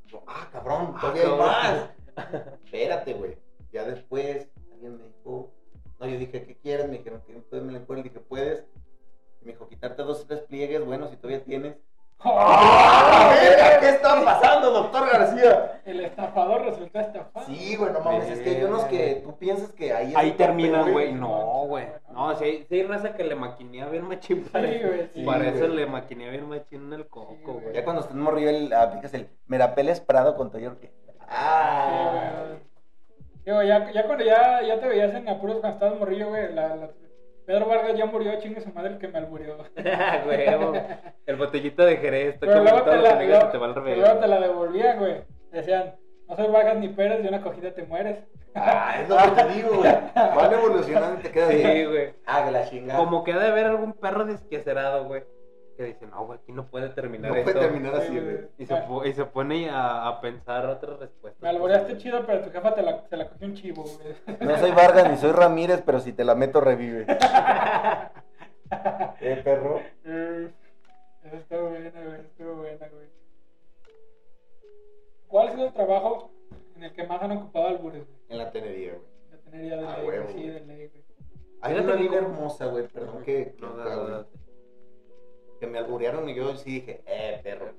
Y yo, ah, cabrón, Ah, todavía hay más. [LAUGHS] Espérate, güey. Ya después, alguien me dijo, no, yo dije, ¿qué quieres? Me dijeron que un pedo me lo encueres. Dije, ¿puedes? Y me dijo, quitarte dos o tres pliegues, bueno, si todavía tienes. ¡Ah, verga! ¿Qué está pasando, doctor García? El estafador resultó estafado. Sí, güey, no mames, es que hay unos que tú piensas que ahí Ahí terminan, güey. No, güey. no, sí, hay- sí hay raza que le maquinea bien machín. Sí, para eso. güey, sí, Para eso le maquinea bien machín en el Sí, coco, güey. Ya cuando estás morrido, el, aplicas el Merapeles Prado con Toyor. Ah, Sí, güey. Digo, ya, ya cuando ya, ya te veías en apuros cuando estabas morrillo, güey, la, la- Pedro Vargas ya murió, chingue su madre el que me alburió. [LAUGHS] El botellito de Jerez, está Pero luego te la, se te va al pero revés. luego te la devolvían, güey. Decían, no soy Vargas ni Pérez, de una cogida te mueres. ah, es lo que te digo, güey. Van evolucionando y te quedas Sí, así. güey. Ah, que la chingada. Como que ha de haber algún perro desquacerado, güey. Que dice, no, güey, aquí no puede terminar No esto. puede terminar así, Sí, güey. Y se, po- y se pone a, a pensar otras respuestas. Me alboreaste chido, pero tu jefa te la, se la cogió un chivo, güey. No soy Vargas ni soy Ramírez, pero si te la meto, revive. [LAUGHS] ¿Eh, perro? Eh, Eso estuvo buena, güey. Estuvo buena, güey. ¿Cuál ha sido el trabajo en el que más han ocupado albures, güey? En la tenería, güey. La tenería de Ah, ley, güey. Sí, güey. de ley, güey. Hay una como- hermosa, güey, perdón que, No, da, da. Que me alburearon y yo sí dije, eh, perro.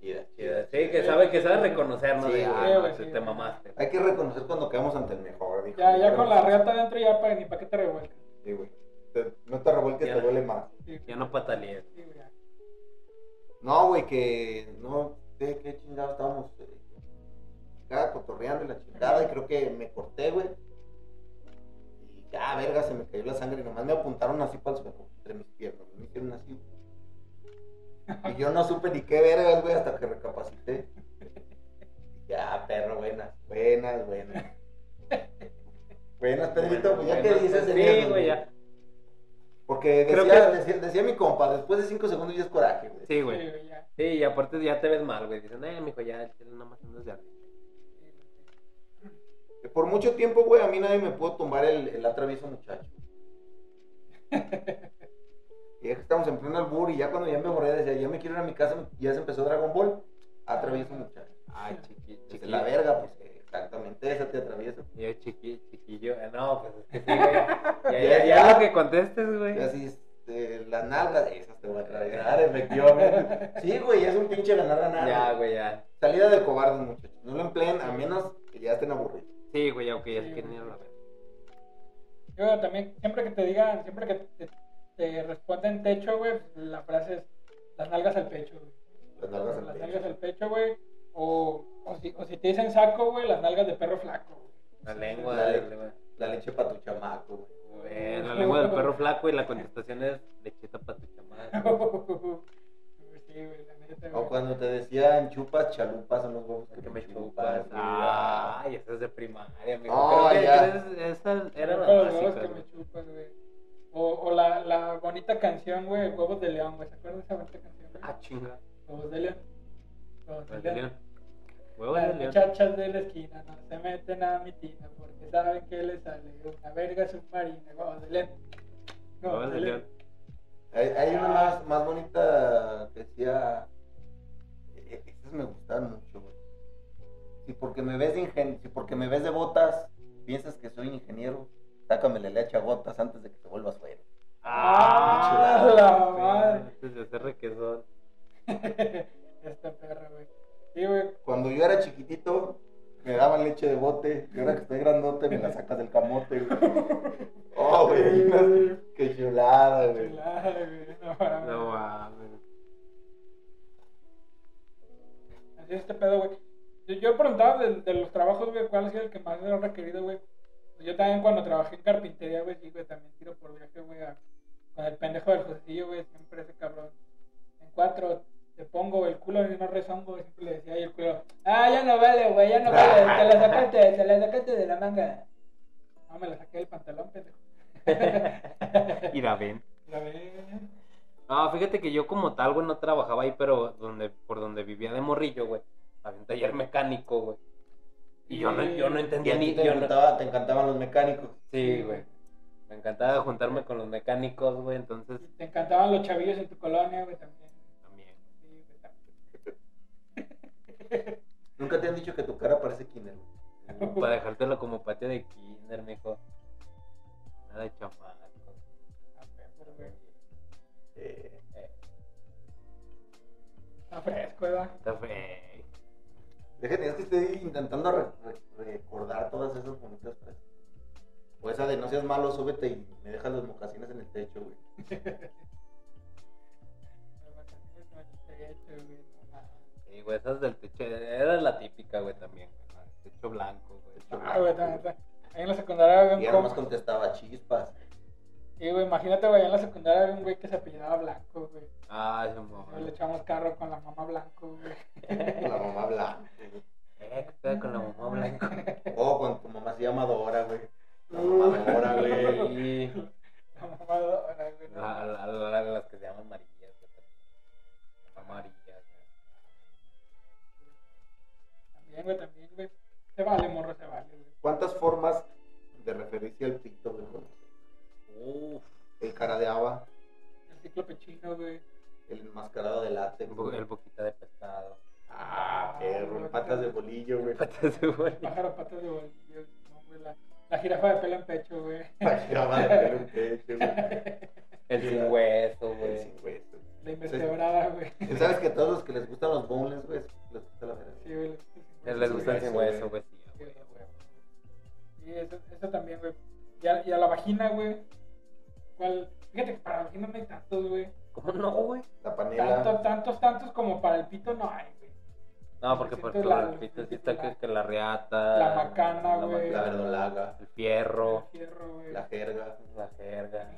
Chida, chida, Sí, que sabe, que sabe reconocer, ¿no? Sí, De, güey. ah, Sí, no, te, sí, te güey. mamaste. Hay que reconocer cuando quedamos ante el mejor, dijo. Ya, ya con la reata adentro, ya pa, ni para qué te revuelcas. Sí, güey. Te- No te revuelques, Ya. te duele más. Sí, Ya no patalees. sí. No, güey, que no sé qué chingado estábamos eh, cotorreando y la chingada y creo que me corté, güey. Y ya, verga, se me cayó la sangre y nomás me apuntaron así para el suelo, entre mis piernas, me hicieron así. Y yo no supe ni qué vergas, güey, hasta que recapacité. Ya, perro, buenas, buenas, buenas. Buenas, Pedrito, pues ya que dices en Sí, güey, ya. Porque Creo decía, que- decía, decía mi compa, después de cinco segundos ya es coraje, güey. Sí, güey. Sí, y aparte ya te ves mal, güey. Dicen, eh, mijo, ya, el chile nada más andas de arriba. Por mucho tiempo, güey, a mí nadie me pudo tumbar el, el atravieso muchacho. [LAUGHS] y es que estamos en pleno albur y ya cuando ya me borré decía, ya me quiero ir a mi casa, ya se empezó Dragon Ball, atravieso muchacho. Ay, chiqui, Desde chiqui. la verga, pues exactamente, esa te atravieso. Y yo, chiqui, chiquillo. eh, No, pues es que sí, [LAUGHS] güey. Ya, Ya, ya, ya, lo que contestes, güey. Y así, este, las nalgas, esas te voy a atravesar, efectivamente. Sí, güey, es un pinche ganar-ganar. Ya, güey, ya. Salida de cobardes, muchachos. No lo empleen a menos que ya estén aburridos. Sí, güey, aunque ya se quieren ir a la verga. Yo también, siempre que te digan, siempre que te, te responden techo, güey, la frase es las nalgas al pecho, güey. Las nalgas al las pecho. nalgas al pecho, güey. O, o, si, o si te dicen saco, güey, las nalgas de perro flaco. güey. La lengua, La la le- lengua. La leche para tu chamaco, güey. Eh, la lengua del perro flaco y la contestación es lechita para tu chamaco. [LAUGHS] Sí, güey, la neta, O cuando te decían chupas, chalupas son los huevos que, Que me chupas. Ay, esa es de primaria, amigo. No, Creo que ya. es- esa era los huevos que me chupas, güey. O, o la, la bonita canción, güey, Huevos de León, güey. ¿Se acuerdan de esa bonita canción, güey? Ah, chinga. Huevos de León. Huevos de Huevos de León. Huevos Las de león. muchachas de la esquina no se meten a mi tina porque saben que les sale una verga submarina. Huevos de León. Huevos de león. Hay, hay una más, más bonita que decía. eh, Estas me gustaban mucho, güey. Si porque me ves de ingen- si porque me ves de botas, piensas que soy ingeniero, sácame la leche a gotas antes de que te vuelvas suero. ¡Ah, chulada. la madre! Antes de hacer requesón. [LAUGHS] Esta perra, güey. Sí, güey. Cuando yo era chiquitito, me daban leche de bote, y ahora que estoy grandote, me la sacas del camote, güey. [LAUGHS] Oh, güey, qué chulada, güey. Chulada, güey. No, mames. No mames. Así es este pedo, güey. Yo, yo preguntaba de, de los trabajos, güey, cuál ha sido el que más me ha requerido, güey. Yo también cuando trabajé en carpintería, güey, sí, güey, también tiro por viaje, güey, a- con el pendejo del Josécillo, güey, siempre ese cabrón. En cuatro te pongo el culo y no rezongo, güey, siempre le decía y el culo, ah, ya no vale, güey, ya no vale, te la sacaste, te la sacaste de la manga. No, me la saqué del pantalón, pendejo. [LAUGHS] Mira, ven. La ve. No, fíjate que yo como tal, güey, no trabajaba ahí, pero donde, por donde vivía de morrillo, güey. Había un taller mecánico, güey. Y yo no, yo no Y entendía ni... te, yo no- encantaba- te encantaban los mecánicos. Sí, güey. Me encantaba juntarme con los mecánicos, güey, entonces te encantaban los chavillos en tu colonia, güey, también. también. Sí, güey, también. Nunca te han dicho que tu cara parece kinder, güey. Para dejártelo como patio de kinder, mijo. Nada de chamaco. Eh, Está fresco, ¿verdad? está feo. Déjenme, es que estoy intentando re- re- recordar todas esas bonitas frases. O esa de no seas malo, súbete y me dejas los mocasines en el techo, güey. [LAUGHS] Las vacaciones con el techo, güey. Sí, güey, esas del techo. Era la típica, güey, también. güey, del techo blanco, güey. Ah, güey, también, está. Ahí en la secundaria había un Y además compa. contestaba chispas. Sí, güey, imagínate, güey, en la secundaria había un güey que se apellidaba Blanco, güey. Ah, ese mo- Le echamos carro con la mamá Blanco, güey. [LAUGHS] La mamá blanca. güey. Eh, ¿qué pedo con la mamá blanco? O cuando tu mamá se llama Dora, güey. La mamá Dora, güey. [LAUGHS] La mamá Dora, güey. la, la, la- las que se llaman Marías, güey. Mamá María, güey. También, güey, también, güey. Se vale, morro, se vale, güey. ¿Cuántas formas de referirse al pito, güey? Uf, El cara de haba, El cíclope chino, güey. el enmascarado de látex. el, el boquita de pescado. Ah, perro, el patas de bolillo, güey. Patas de bolillo. Pájaro patas de bolillo. No, güey, la, la jirafa de pelo en pecho, güey. Acaba de ver un techo, güey. El sin hueso, El güey. sin hueso. La invertebrada, güey. ¿Sabes que todos los que no, güey? La panela. Tantos, tantos, tantos como para el pito no hay, güey. No, porque por el pito sí está que, que la riata. La macana, la güey. La verdolaga. El fierro. El fierro, güey. La jerga. La jerga.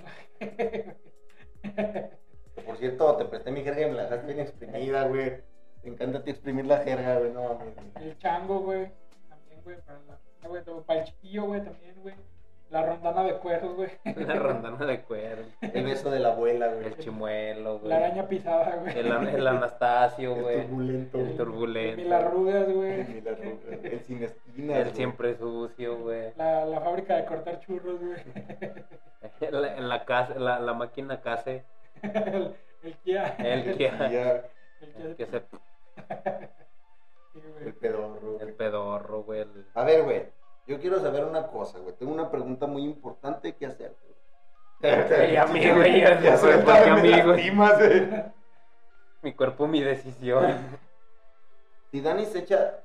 Por cierto, te presté mi jerga y me la dejaste bien exprimida, güey. Te encanta a ti exprimir la jerga, güey. No mames. El chango, güey. También, güey. Para, la, no, güey, para el chiquillo, güey, también, güey. La rondana de cueros, güey. [LAUGHS] Una rondana de cuero. El beso de la abuela, güey. El chimuelo, güey. La araña pisada, güey. El, an- el Anastasio, El güey. turbulento. El turbulento. Mil arrugas, güey. El, el, el sin esquinas. El güey. siempre sucio, güey. La, la fábrica de cortar churros, güey. En [LAUGHS] la, en la casa, la, la máquina case. el, el Kia. El Kia. El Kia. El que se. [LAUGHS] Sí, el pedorro, El güey. pedorro, güey. el- A ver, güey. Yo quiero saber una cosa, güey. Tengo una pregunta muy importante que hacerte, güey. [LAUGHS] Ey, a mí, güey, [LAUGHS] ya se a mí, lastimas. Mi cuerpo, mi decisión. [LAUGHS] Si Dani se echa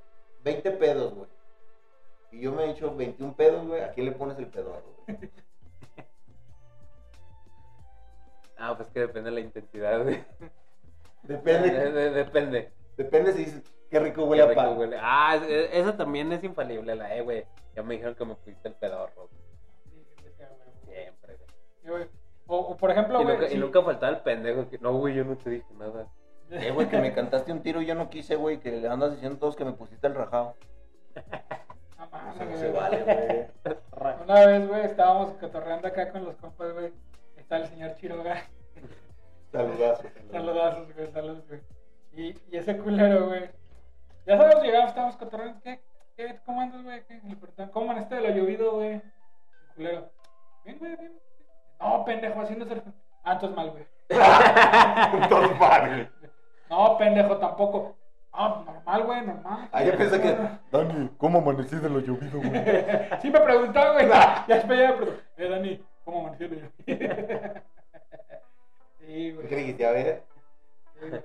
20 pedos, güey. Y yo me he hecho 21 pedos, güey. ¿A quién le pones el pedorro, güey? Ah, pues que depende de la intensidad, güey. Depende, De- de- depende. depende si dices, qué rico Qué huele a rico pan. huele. Ah, es- es- esa también es infalible, la E, güey. Ya me dijeron que me pusiste el pedorro. Sí, güey. Siempre, güey. O, o, por ejemplo, Y güey. nunca, y sí. nunca faltaba el pendejo que, no, güey, yo no te dije nada. Eh, güey, que me cantaste un tiro y yo no quise, güey, que le andas diciendo a todos que me pusiste el rajado. No güey. se vale, güey. [LAUGHS] Una vez, güey, estábamos cotorreando acá con los compas, güey. Está el señor Chiroga. Saludazos. [LAUGHS] Saludazos, güey, saludos, güey. Y, y ese culero, güey. Ya sabemos, llegamos, estábamos cotorreando. ¿Qué? ¿Qué? ¿Cómo andas, güey? ¿Cómo en este de lo llovido, güey? Culero. Bien, güey, bien. No, pendejo, haciendo ser. Ah, entonces mal, güey. [LAUGHS] Entonces, madre. No, pendejo, tampoco. Ah, normal, güey, normal. Ah, yo pensé que. [LAUGHS] Dani, ¿cómo amanecí de lo llovido, güey? [LAUGHS] Sí me preguntaba, güey. Ya después ya me preguntó. Eh, Dani, ¿cómo amaneció yo? Sí, güey. ¿Qué dijiste? A ver, güey.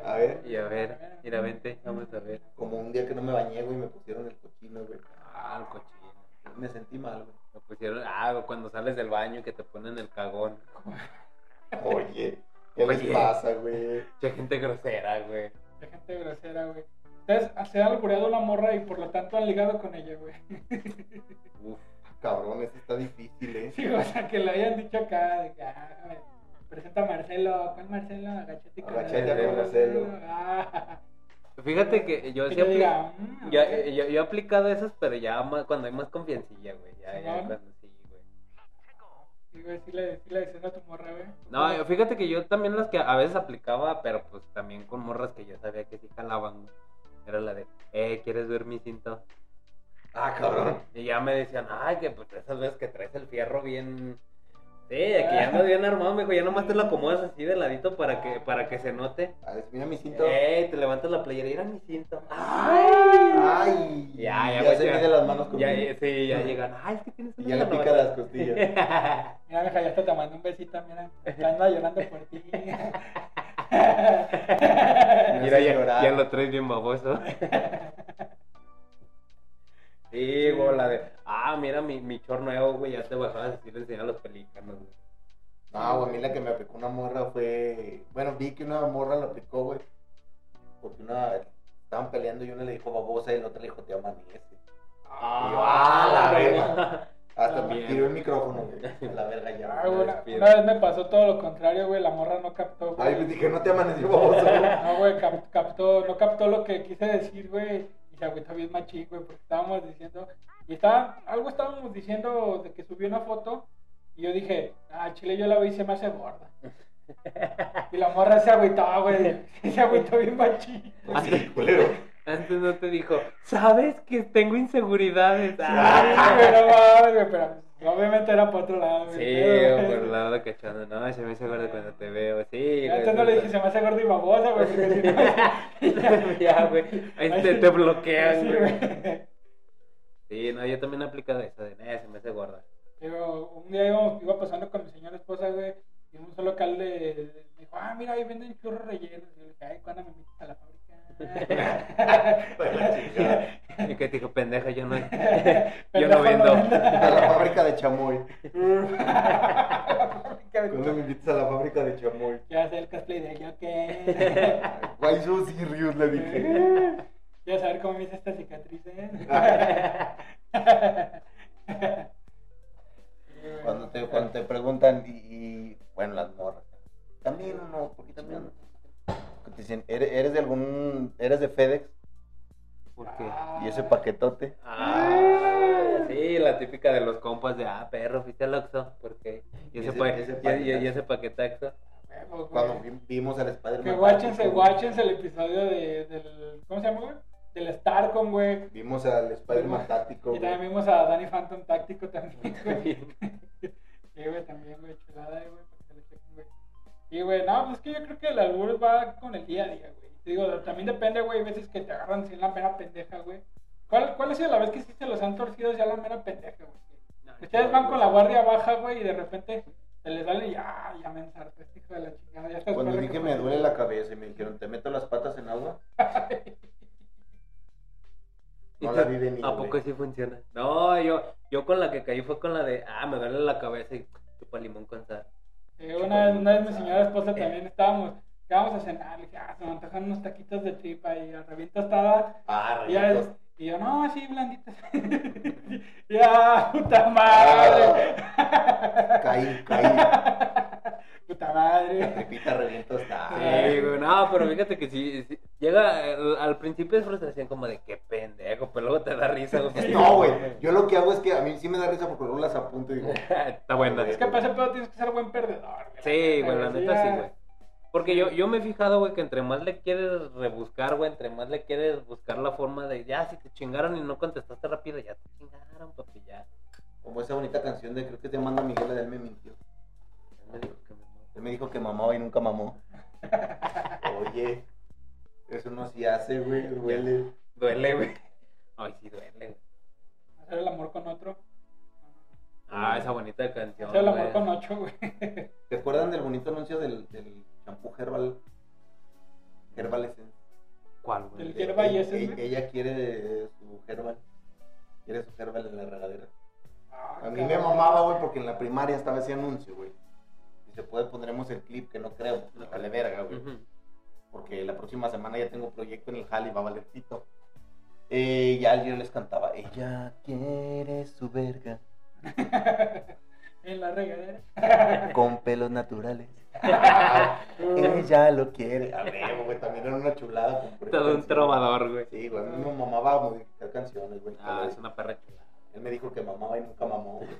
A ver. Y a ver, mira, vente, vamos a ver. Como un día que no me bañé, güey, me pusieron el cochino, güey. Ah, el cochino. Me sentí mal, güey. Me pusieron, ah, cuando sales del baño que te ponen el cagón. Oye, ¿qué les pasa, güey? Mucha gente grosera, güey. De gente grosera, güey. Ustedes se han albureado una morra y por lo tanto han ligado con ella, güey. Uf. Cabrón, eso está difícil, ¿eh? Sí, o sea, que le hayan dicho acá, de que, ah, güey, presenta a Marcelo. ¿Cuál Marcelo? Agachate con Agachate con Marcelo. [LAUGHS] Ah, Fíjate que yo yo apli- diga, mm, eh, yo, yo he aplicado esas, pero ya más- cuando hay más confiancilla, güey. Ya, ya, cuando sí, güey. Sí, güey, sí le, sí le decías a tu morra, güey. No, yo- fíjate que yo también las que a veces aplicaba, pero pues también con morras que yo sabía que sí jalaban. güey. Era la de, eh, ¿quieres ver mi cinto? Ah, cabrón. Y ya me decían, ay, que pues esas veces que traes el fierro bien. Sí, de que ya andas bien armado, mijo. Ya nomás te lo acomodas así de ladito para que, para que se note. A ver, mira mi cinto. Eh, te levantas la playera y era mi cinto. Ay. Ya, ya, ya güey, se mide las manos conmigo. Ya, sí, ya llegan. Ay, es que tienes Y una ya le pica granota". las costillas. [LAUGHS] Mira, mija, ya hasta te mandé un besito, mira. Anda llorando por ti. [LAUGHS] Mira, ya, ya lo traes bien baboso. [LAUGHS] Sí, güey, la de. Ah, mira mi, mi chor nuevo, güey. Ya te bajabas así le enseñaba los pelícanos, güey. No, güey, a mí la que me aplicó una morra fue. Bueno, vi que una morra la aplicó, güey. Porque una. Estaban peleando y una le dijo babosa y la otra le dijo te amanece. Ah, la güey. verga. Hasta me tiró el micrófono, güey. A la verga ya. Ah, güey, una, una vez me pasó todo lo contrario, güey. La morra no captó, güey. Ay, pues dije, no te amaneció babosa, [LAUGHS] güey. No, güey, cap- captó, no captó lo que quise decir, güey. Y se agüitó bien machín, güey, porque estábamos diciendo. Y estaba, algo estábamos diciendo de que subió una foto. Y yo dije, ah, chile, yo la vi y se me hace gorda. Y la morra se agüitó, güey. Se agüitó bien machín. Pues sí, culero. Antes no te dijo, ¿sabes que tengo inseguridades? Ah, no mames, güey, pero obviamente era por otro lado. Sí, Pero, o por el lado de cachondo. No, se me hizo gordo cuando te veo. Sí, güey. Antes no le dije, se me hace gorda y babosa, güey, porque si no. [LAUGHS] [LAUGHS] ya, güey. Ahí te, te bloquean, Sí, güey. Sí, no, yo también he aplicado eso de, eh, se me hace gorda. Pero un día íbamos- iba pasando con mi señora esposa, güey, y en un solo local de, me dijo, ah, mira, ahí venden churros rellenos. Y yo le dije, ay, ¿cuándo me metes a la fábrica? [LAUGHS] Pues. Y que te dijo, pendeja, yo no, [LAUGHS] yo no vendo. A la fábrica de chamoy. [LAUGHS] ¿Cuándo me invitas a la fábrica de chamoy? Ya sé el cosplay de yo, ¿qué? Why so serious? Le dije. Ya saber cómo me hice esta cicatriz, ¿eh? [LAUGHS] Cuando te, cuando te preguntan, y, y, bueno, las morras. También uno, porque también. Te dicen, ¿eres, de algún. ¿Eres de FedEx? ¿Por qué? Y ese paquetote. Ah, sí, la típica de los compas de, ah, perro, fuiste al Oxxo, ¿por qué? Y ese, Ese- pa- ese y- ese paquetaxo. Güey. Cuando vi- vimos al Spider-Man. Que guáchense, guáchense el episodio de, del. ¿Cómo se llama, güey? Del Starcom, güey. Vimos al Spider-Man táctico. Y también güey. vimos a Danny Phantom táctico también, [LAUGHS] güey. Sí, güey, también, güey, chulada, güey, para que se lo chequen, güey. Y, güey, no, pues es que yo creo que el albur va con el día a día, güey. Te digo, también depende, güey, hay veces que te agarran sin la mera pendeja, güey. ¿Cuál, ¿Cuál ha sido la vez que sí se los han torcido ya la mera pendeja, güey? Ustedes van con la guardia baja, güey, y de repente se les sale y ya, ya me ensarté, este hijo de la chingada. Ya Cuando dije me duele la cabeza y me dijeron, ¿te meto las patas en agua? [LAUGHS] No [LAUGHS] la vi venir. ¿A poco sí funciona? No, yo, yo con la que caí fue con la de, ah, me duele la cabeza y chupa limón con sal. Eh, una, vez, una vez mi señora esposa también estábamos, ¿qué vamos a cenar? Le dije, ah, se me antojan unos taquitos de tripa y a revienta estada. Ah, Y, y yo, no, sí, blanditas. [LAUGHS] ya, puta madre. Caí, caí. [LAUGHS] puta La madre. tripita reviento está. Sí, güey, no, pero fíjate que sí, llega, al, al principio es frustración como de qué pendejo, pero luego te da risa, güey. [LAUGHS] No, güey. Yo lo que hago es que a mí sí me da risa porque luego las apunto y digo. [LAUGHS] Está buena. Es que para ese pedo tienes que ser buen perdedor. güey. Sí, güey, la neta sí, güey. Porque yo, yo me he fijado, güey, que entre más le quieres rebuscar, güey, entre más le quieres buscar la forma de, ya, si te chingaron y no contestaste rápido, ya te chingaron, papi, ya. Como esa bonita canción de creo que te manda Miguel de él me mintió. Él me dijo que me. Él me dijo que mamaba y nunca mamó. [LAUGHS] Oye, eso no se hace, güey. Duele. Duele, güey. Ay, sí duele, güey. Hacer el amor con otro. Ah, esa bonita canción, Hacer el amor güey. con ocho, güey. [LAUGHS] ¿Te acuerdan del bonito anuncio del, del champú Herbal? Herbal Essence. ¿Cuál, güey? Del Herbal Eh, Essence, güey. Ella quiere su Herbal. Quiere su Herbal en la regadera. Ah, A mí me mamaba, güey, porque en la primaria estaba ese anuncio, güey. Y se puede pondremos el clip, que no creo, me vale verga, güey. Porque la próxima semana ya tengo proyecto en el Jali, va a valer pito. Eh, y alguien les cantaba, ella quiere su verga [LAUGHS] en la regadera. [LAUGHS] con pelos naturales. [LAUGHS] ella lo quiere. A ver, güey, también era una chulada. Todo un trovador, güey. Sí, güey, a mí me mamaba modificar canciones, güey. Ah, es una perra chula. Él me dijo que mamaba y nunca mamó, güey.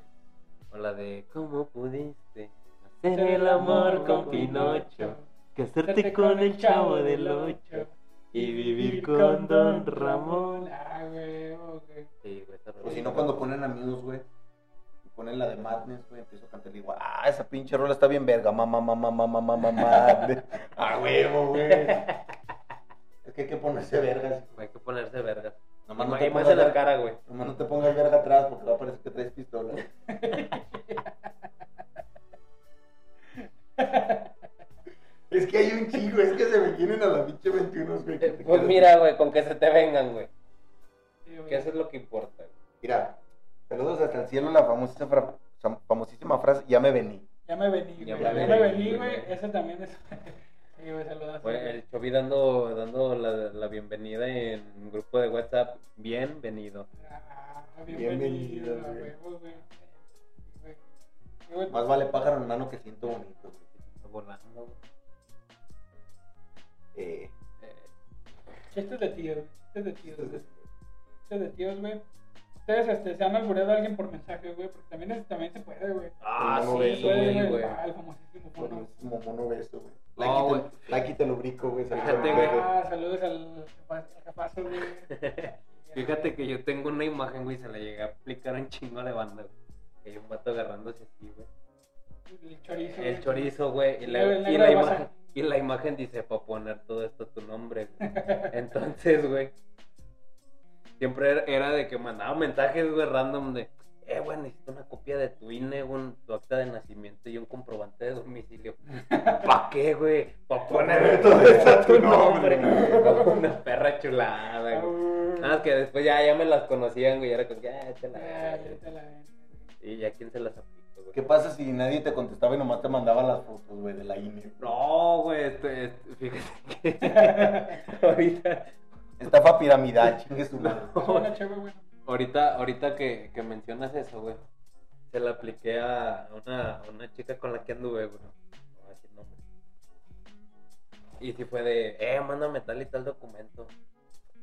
O la de, ¿cómo pudiste hacer el amor con Pinocho? Casarte con el chavo del ocho y vivir con Don Ramón. Ah, güey. Sí, O si no, cuando ponen a Muse, güey. y Ponen la de Madness, güey. Empiezo a cantar y digo, ah, esa pinche rola está bien verga. Mamá, mamá, mamá, mamá, mamá. [LAUGHS] A huevo, güey. Es que hay que ponerse vergas. Hay que ponerse vergas. Nomás no ma- te y más pongas en la verga- cara, güey. Nomás no te pongas verga atrás porque va a parecer que traes pistola. [LAUGHS] Es que hay un chico, es que se me vienen a la pinche 21, güey. te Pues mira, güey, con que se te vengan, güey. Sí. Que eso es lo que importa, güey. Mira, saludos hasta el cielo, la famosísima, fra- famosísima frase, ya me vení. Ya me vení, Ya güey. Ya me me vení, vení, güey. güey. Ese también es. [LAUGHS] Sí, güey, saludas. Güey, el Chovy dando, dando la, la bienvenida en un grupo de WhatsApp. Bienvenido. Ah, Bienvenido, bienvenido, güey. güey. Güey. Más vale pájaro en mano que siento bonito, güey. Volando. Eh, Eh, Chistes de tíos. Chistes de tíos, güey. Chistes de tíos, güey. Ustedes este, se han albureado a alguien por mensaje, güey, porque también, es- también se puede, güey. Ah, sí, beso, güey, güey. Ah, el famosísimo mono. famosísimo mono beso, güey. No, Like, güey. te, like y te lubrico, güey. saludos. Ah, saludos al jefazo, güey. [LAUGHS] Fíjate que yo tengo una imagen, güey, se la llegué a aplicar a un chingo de banda, güey. Hay un vato agarrándose así, güey. El chorizo. El chorizo, güey. Y, la- y la imagen, y la imagen dice, para poner todo esto tu nombre, güey. [LAUGHS] Entonces, güey. Siempre era, de que mandaba mensajes, güey, random de, eh, güey, necesito una copia de tu INE, un, tu acta de nacimiento y un comprobante de domicilio. [LAUGHS] ¿Para qué, güey? Para poner todo esto a tu nombre. [LAUGHS] Una perra chulada, güey. Nada más que después ya, ya me las conocían, güey, y era como, ya, échala. Ah, ya te la Y ya, ¿quién se las aplica, güey? ¿Qué pasa si nadie te contestaba y nomás te mandaba las fotos, güey, de la INE? No, güey, este, este, fíjate que [LAUGHS] ahorita, Estafa piramidal, chingue su madre. Güey. ahorita, ahorita que, que mencionas eso, güey, se la apliqué a una, a una chica con la que anduve, güey. No voy a decir nombre. Y si fue de, eh, mándame tal y tal documento.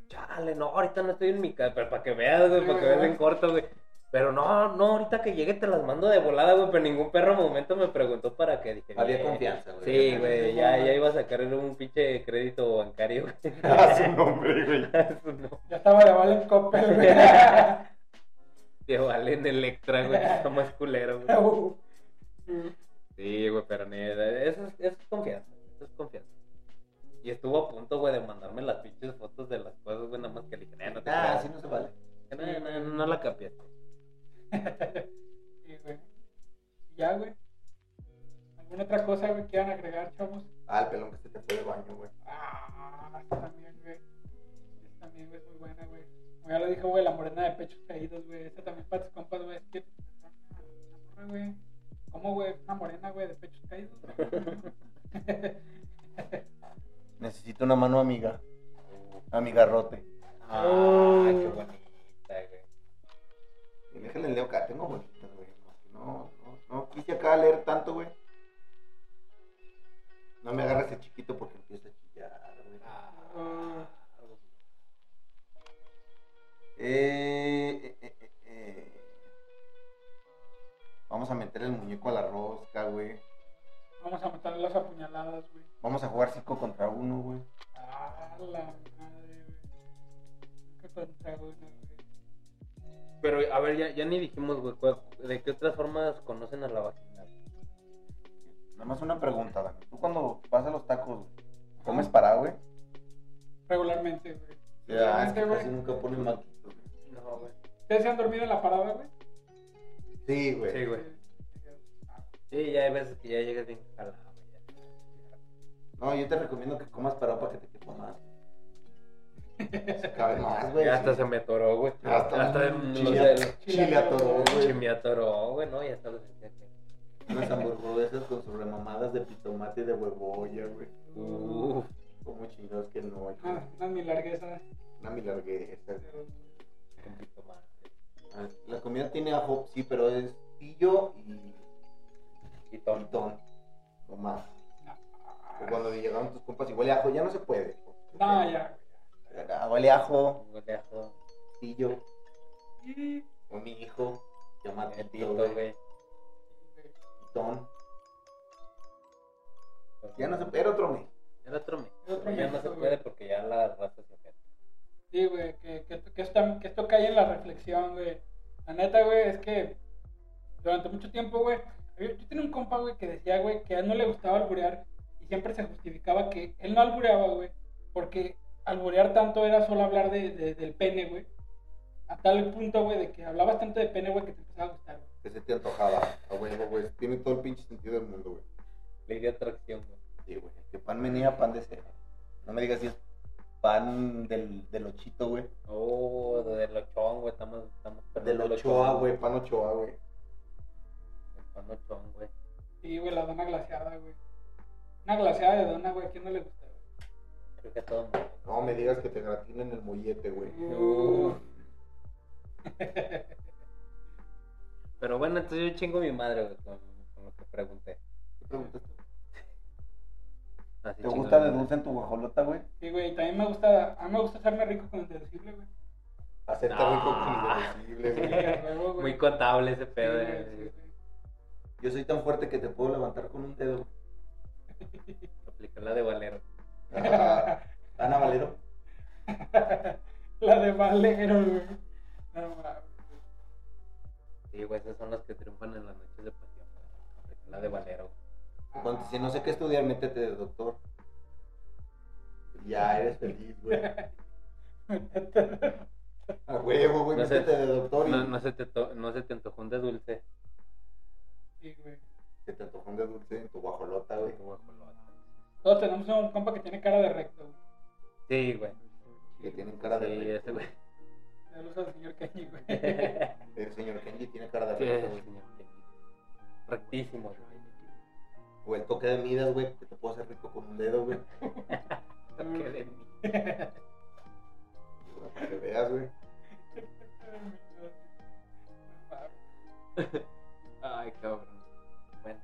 Chale, no, ahorita no estoy en mi casa, pero para que veas, güey, para que veas en corto, güey. Pero no, no, ahorita que llegue te las mando de volada, güey, pero ningún perro momento me preguntó para qué. Dije, Había confianza, güey. Sí, güey, ya, ya iba a sacar un pinche crédito bancario, güey. A [LAUGHS] su nombre, güey. [LAUGHS] Su nombre. Ya estaba de Valen Coppel, güey. [LAUGHS] Te vale en Electra, güey, está más culero, güey. Uh, Sí, güey, pero neta, eso es, eso es confianza, eso es confianza. Y estuvo a punto, güey, de mandarme las pinches fotos de las cosas, güey, nada más que le dije, "Eh, no te Ah, creo". así no se vale. No, no, no, no la capiaste. Otra cosa, güey, que quieran agregar, chavos? Ah, el pelón que se te fue de baño, güey. Ah, esta también, güey. Esta también, güey, es muy buena, güey. Como ya lo dijo, güey, la morena de pechos caídos, güey. Esta también para tus compas, güey. Es que una morra, güey. ¿Cómo, güey? Una morena, güey, de pechos caídos. [LAUGHS] Necesito una mano amiga. Amigarrote. Ah, Oh. qué bonita, güey. Y déjale leo acá, tengo bonitas, güey. No, no, no quise acá leer tanto, güey. No me agarres el chiquito porque empieza a chillar. Ah. Eh, eh, eh, eh. Vamos a meter el muñeco a la rosca, güey. Vamos a matar las apuñaladas, güey. Vamos a jugar 5 contra 1, güey. Ah, la madre, güey. Uno, güey. Pero, a ver, ya, ya ni dijimos, güey, ¿cuál- ¿de qué otras formas conocen a la vagina? Nada más una pregunta, Dani. Tú cuando vas a los tacos, ¿comes parado, güey? Regularmente, güey. Ya, es Regularmente, que güey. casi nunca ponen maquito, güey. No, güey. ¿Ustedes se han dormido en la parada, güey? Sí, güey. Sí, güey. Sí, ya hay veces que ya llegas bien jalado, güey. ya. No, yo te recomiendo que comas parado para que te quepa más. Se cabe [LAUGHS] más, güey. Ya hasta se me atoró, güey. Ya hasta Hasta un en del- chile atoró, güey. Se me atoró, güey, ¿no? Ya hasta lo sentía que... Unas hamburguesas con sus remamadas de pitomate y de huevoya, güey. Uf. Como chingados que no. Ah. Una milarguesa. güey. Un poquito más. Ah, La comida tiene ajo, sí, pero es pillo y Y tonto. tontón. No más. O cuando llegaron tus compas y huele ajo, ya no se puede. No, ya, Ah, Huele ajo, Un goleazo. pillo. O mi hijo, güey. Ya no se puede, era otro mes. Era otro mes. Era otro Ya no se güey. puede porque ya la raza se ofende. Sí, güey, que, que, que, esto, que esto cae en la reflexión, güey. La neta, güey, es que durante mucho tiempo, güey, yo yo tenía un compa, güey, que decía, güey, que a él no le gustaba alburear y siempre se justificaba que él no albureaba, güey, porque alburear tanto era solo hablar de, de- del pene, güey. A tal punto, güey, de que hablabas tanto de pene, güey, que te empezaba a gustar, güey. Que se te antojaba. A huevo, güey. Tiene todo el pinche sentido del mundo, güey. Le dio atracción, güey. Sí, güey. Que pan menea, pan de cera. No me digas si es pan del, del ochito, güey. Oh, del ochón, güey. Estamos, estamos Del ochoa, güey. Pan ochoa, güey. El pan ochón, güey. Sí, güey, la dona glaseada, güey. Una glaseada de dona, güey, ¿a quién no le gusta, güey? Creo que a todo mundo. No me digas que te gratinen el mollete, güey. Uh. [LAUGHS] Pero bueno, entonces yo chingo mi madre, güey, con, con lo que pregunté. ¿Qué preguntaste? Así ¿Te chingo gusta mi de madre. dulce en tu guajolota, güey? Sí, güey, también me gusta, a mí me gusta hacerme rico con el deducible, güey. Hacerte Ah. rico con el deducible, Sí, güey. a huevo, güey. Muy contable ese Sí, pedo. güey, eh. sí, güey. Yo soy tan fuerte que te puedo levantar con un dedo. Aplicar la de Valero. Ah, Ana Valero. [LAUGHS] La de Valero, güey. No mames. Sí, güey, esas son las que triunfan en las noches de pasión. la de Valero. Cuando si no sé qué estudiar, métete de doctor. Ya eres feliz, güey. [LAUGHS] A huevo, güey, No métete de doctor y No, no, se te to- no se te antojó un de dulce. Sí, güey. que te antojó un de dulce en tu guajolota, güey. Tu guajolota. Todos tenemos un compa que tiene cara de recto, güey. Sí, güey. Que tienen cara de Sí, recto, ese güey. Saludos al señor Kenny, güey. [LAUGHS] El señor Kenji tiene cara de recto, güey. señor. Rectísimo, güey. O el toque de Midas, güey, que te puedo hacer rico con un dedo, güey. [LAUGHS] Toque de mí. Para que veas, güey. Ay, cabrón. Bueno.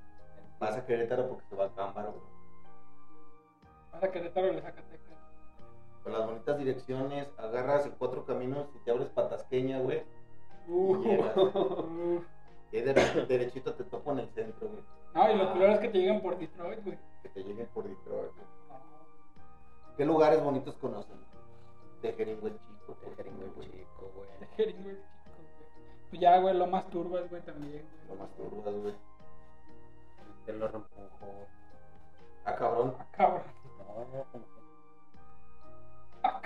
Vas a Querétaro porque se va a Cámbaro, güey. Vas a Querétaro le Zacatecas. Con las bonitas direcciones, agarras el cuatro caminos y te abres patasqueña, güey. Uh, llegas. uh. Y derechito te topo en el centro, güey. No, y lo peor es que te llegan por Detroit, güey. Que te lleguen por Detroit, güey. No, ¿Qué lugares bonitos conocen? Tejeringo el Chico. por Tejeringo ejemplo, el güey. chico, güey. Tejeringo, güey, chico, güey. Pues ya, güey, lo más turbas, güey, también, Lo más turbas, güey. Te lo reempujo. Ah, cabrón. Ah, cabrón. No, no, Ah,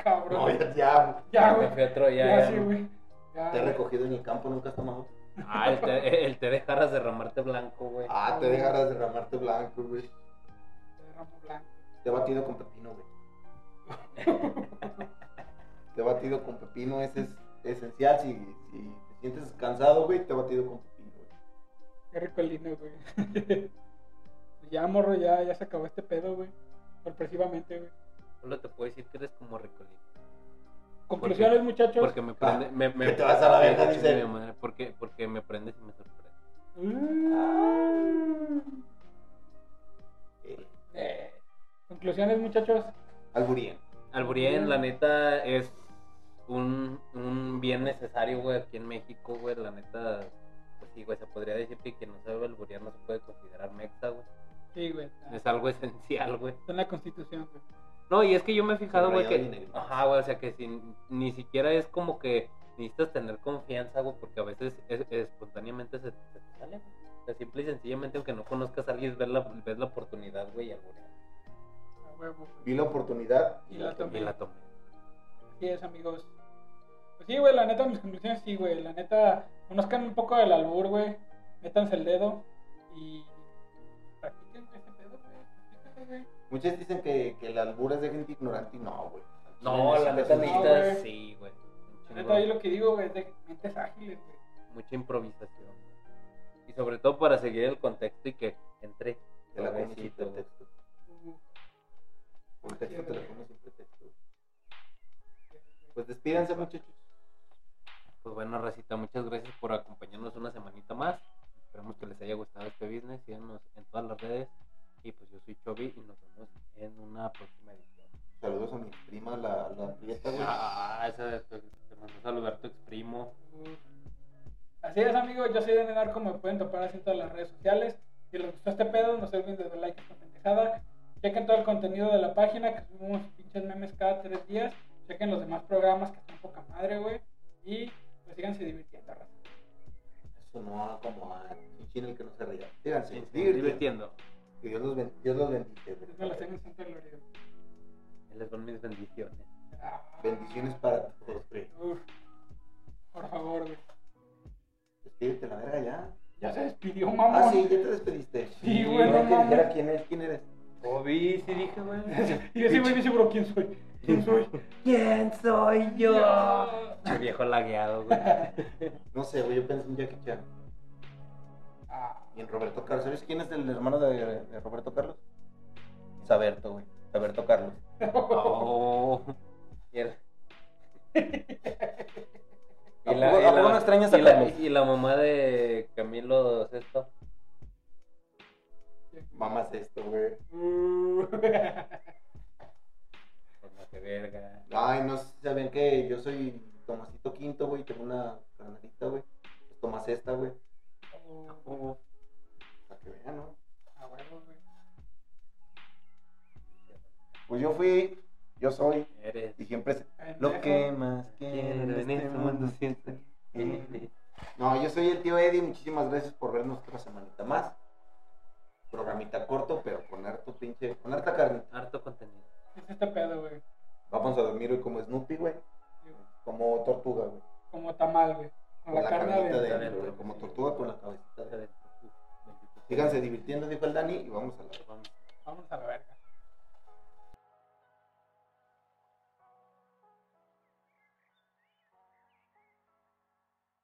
cabrón. No, ya, ya. Ya, Me güey. fui a otro, ya, Ya, ya, sí, güey. Ya. Te he recogido en el campo, nunca has tomado. Ah, el té, el té de jarras derramarte blanco, güey. Ah, te dejarás derramarte blanco, güey. De ramo blanco. Te he batido con pepino, güey. [LAUGHS] Te he batido con pepino, ese es esencial. Si, si te sientes cansado, güey, te he batido con pepino, güey. Qué rico el lino, güey. [LAUGHS] ya, morro, ya, ya se acabó este pedo, güey. Sorpresivamente, güey. Solo te puedo decir que eres como Ricolino. Conclusiones, muchachos. Porque me prende. Ah, me, me, que te vas a la verga, dice. mi madre, Porque, porque me prendes y me sorprendes. Mm. Eh, Conclusiones, muchachos. Alburín. Alburien, la neta, es un, un bien necesario, güey, aquí en México, güey. La neta, pues sí, güey, se podría decir que quien no sabe alburiar no se puede considerar mexa, güey. Sí, güey. Es algo esencial, güey. Está en la constitución, güey. No, y es que yo me he fijado, güey, que... Ajá, güey, o sea, que si, ni siquiera es como que necesitas tener confianza, güey, porque a veces es- espontáneamente se, te sale, güey. O sea, simple y sencillamente, aunque no conozcas a alguien, ves la, ves la oportunidad, güey, y alburear. A huevo, güey. Vi la oportunidad Y la tomé. Y la tomé. Así es, amigos. Pues sí, güey, la neta, mis conclusiones sí, güey. La neta, conozcan un poco del albur, güey. Métanse el dedo y practiquen ese pedo, güey. Practíquenlo, güey. Muchos dicen que, que el albur es de gente ignorante y no, güey. No, la neta necesitas- No, sí, güey. La neta, ahí lo que digo, güey, es de mentes ágiles, güey. Mucha improvisación. Y sobre todo para seguir el contexto y que entre Te la pones sin pretexto. Contexto te la pones sin pretexto. Pues despídanse, muchachos. Pues bueno, Racita, muchas gracias por acompañarnos una semanita más. Esperamos que les haya gustado este business. Síganos en todas las redes. Y pues yo soy Chovy y nos vemos en una próxima edición. Saludos a mi prima, la, la prieta, güey. Ah, esa te mandó a saludar tu ex primo. uh. Así es, amigos. Yo soy de Narco. Me pueden topar así en todas las redes sociales. Si les gustó este pedo, no se olviden de dar like a esta pendejada. Chequen todo el contenido de la página, que subimos pinches memes cada tres días. Chequen los demás programas que están poca madre, güey. Y pues síganse divirtiendo, raza. Eso no va como a Chinchín el que no se ría. Síganse, Sí, sí, divirtiendo. divirtiendo. Que Dios los, ben- Dios los bendice, los tenga en santa gloria. Él les mis bendiciones. Ah, Bendiciones para todos, güey. uf. Por favor, güey. Despídete la verga ya. Ya se despidió, mamón. Ah, sí, ya te despediste. Sí, güey, no no que mames. quién es, quién eres. Obi, sí dije, güey. [LAUGHS] Y ese güey dice, bro, ¿quién soy? ¿Quién soy? [LAUGHS] ¿Quién soy yo? Che viejo lagueado, güey. [LAUGHS] No sé, güey, yo pensé en Jackie Chan. Ah, Y en Roberto Carlos. ¿Sabes quién es el hermano de, de Roberto Carlos? Saberto, güey. Saberto Carlos. Oh. [LAUGHS] Y el- [LAUGHS] ¿A poco- a poco no extrañas a y la- y la mamá de Camilo Sesto. Mamás esto, güey. Pues qué verga. Ay, no saben que yo soy Tomasito Quinto, güey. Tengo una carnalita, güey. Pues Tomás esta, güey. Para que vean, ¿no? Ah, güey. Pues yo fui, yo soy, eres. y siempre lo que más quiero en este mundo. siento. eres. No, yo soy el tío Eddie. Muchísimas gracias por vernos otra semanita más. Programita corto, pero con harto pinche, con harta carne. Harto contenido. ¿Qué es este pedo, güey? Vamos a dormir hoy como Snoopy, güey. Como tortuga, güey. Como tamal, güey con la, la carne adentro, de adentro, como tortuga con la cabecita de adentro. Síganse divirtiendo, dijo el Dani, y vamos a la Vamos a la verga.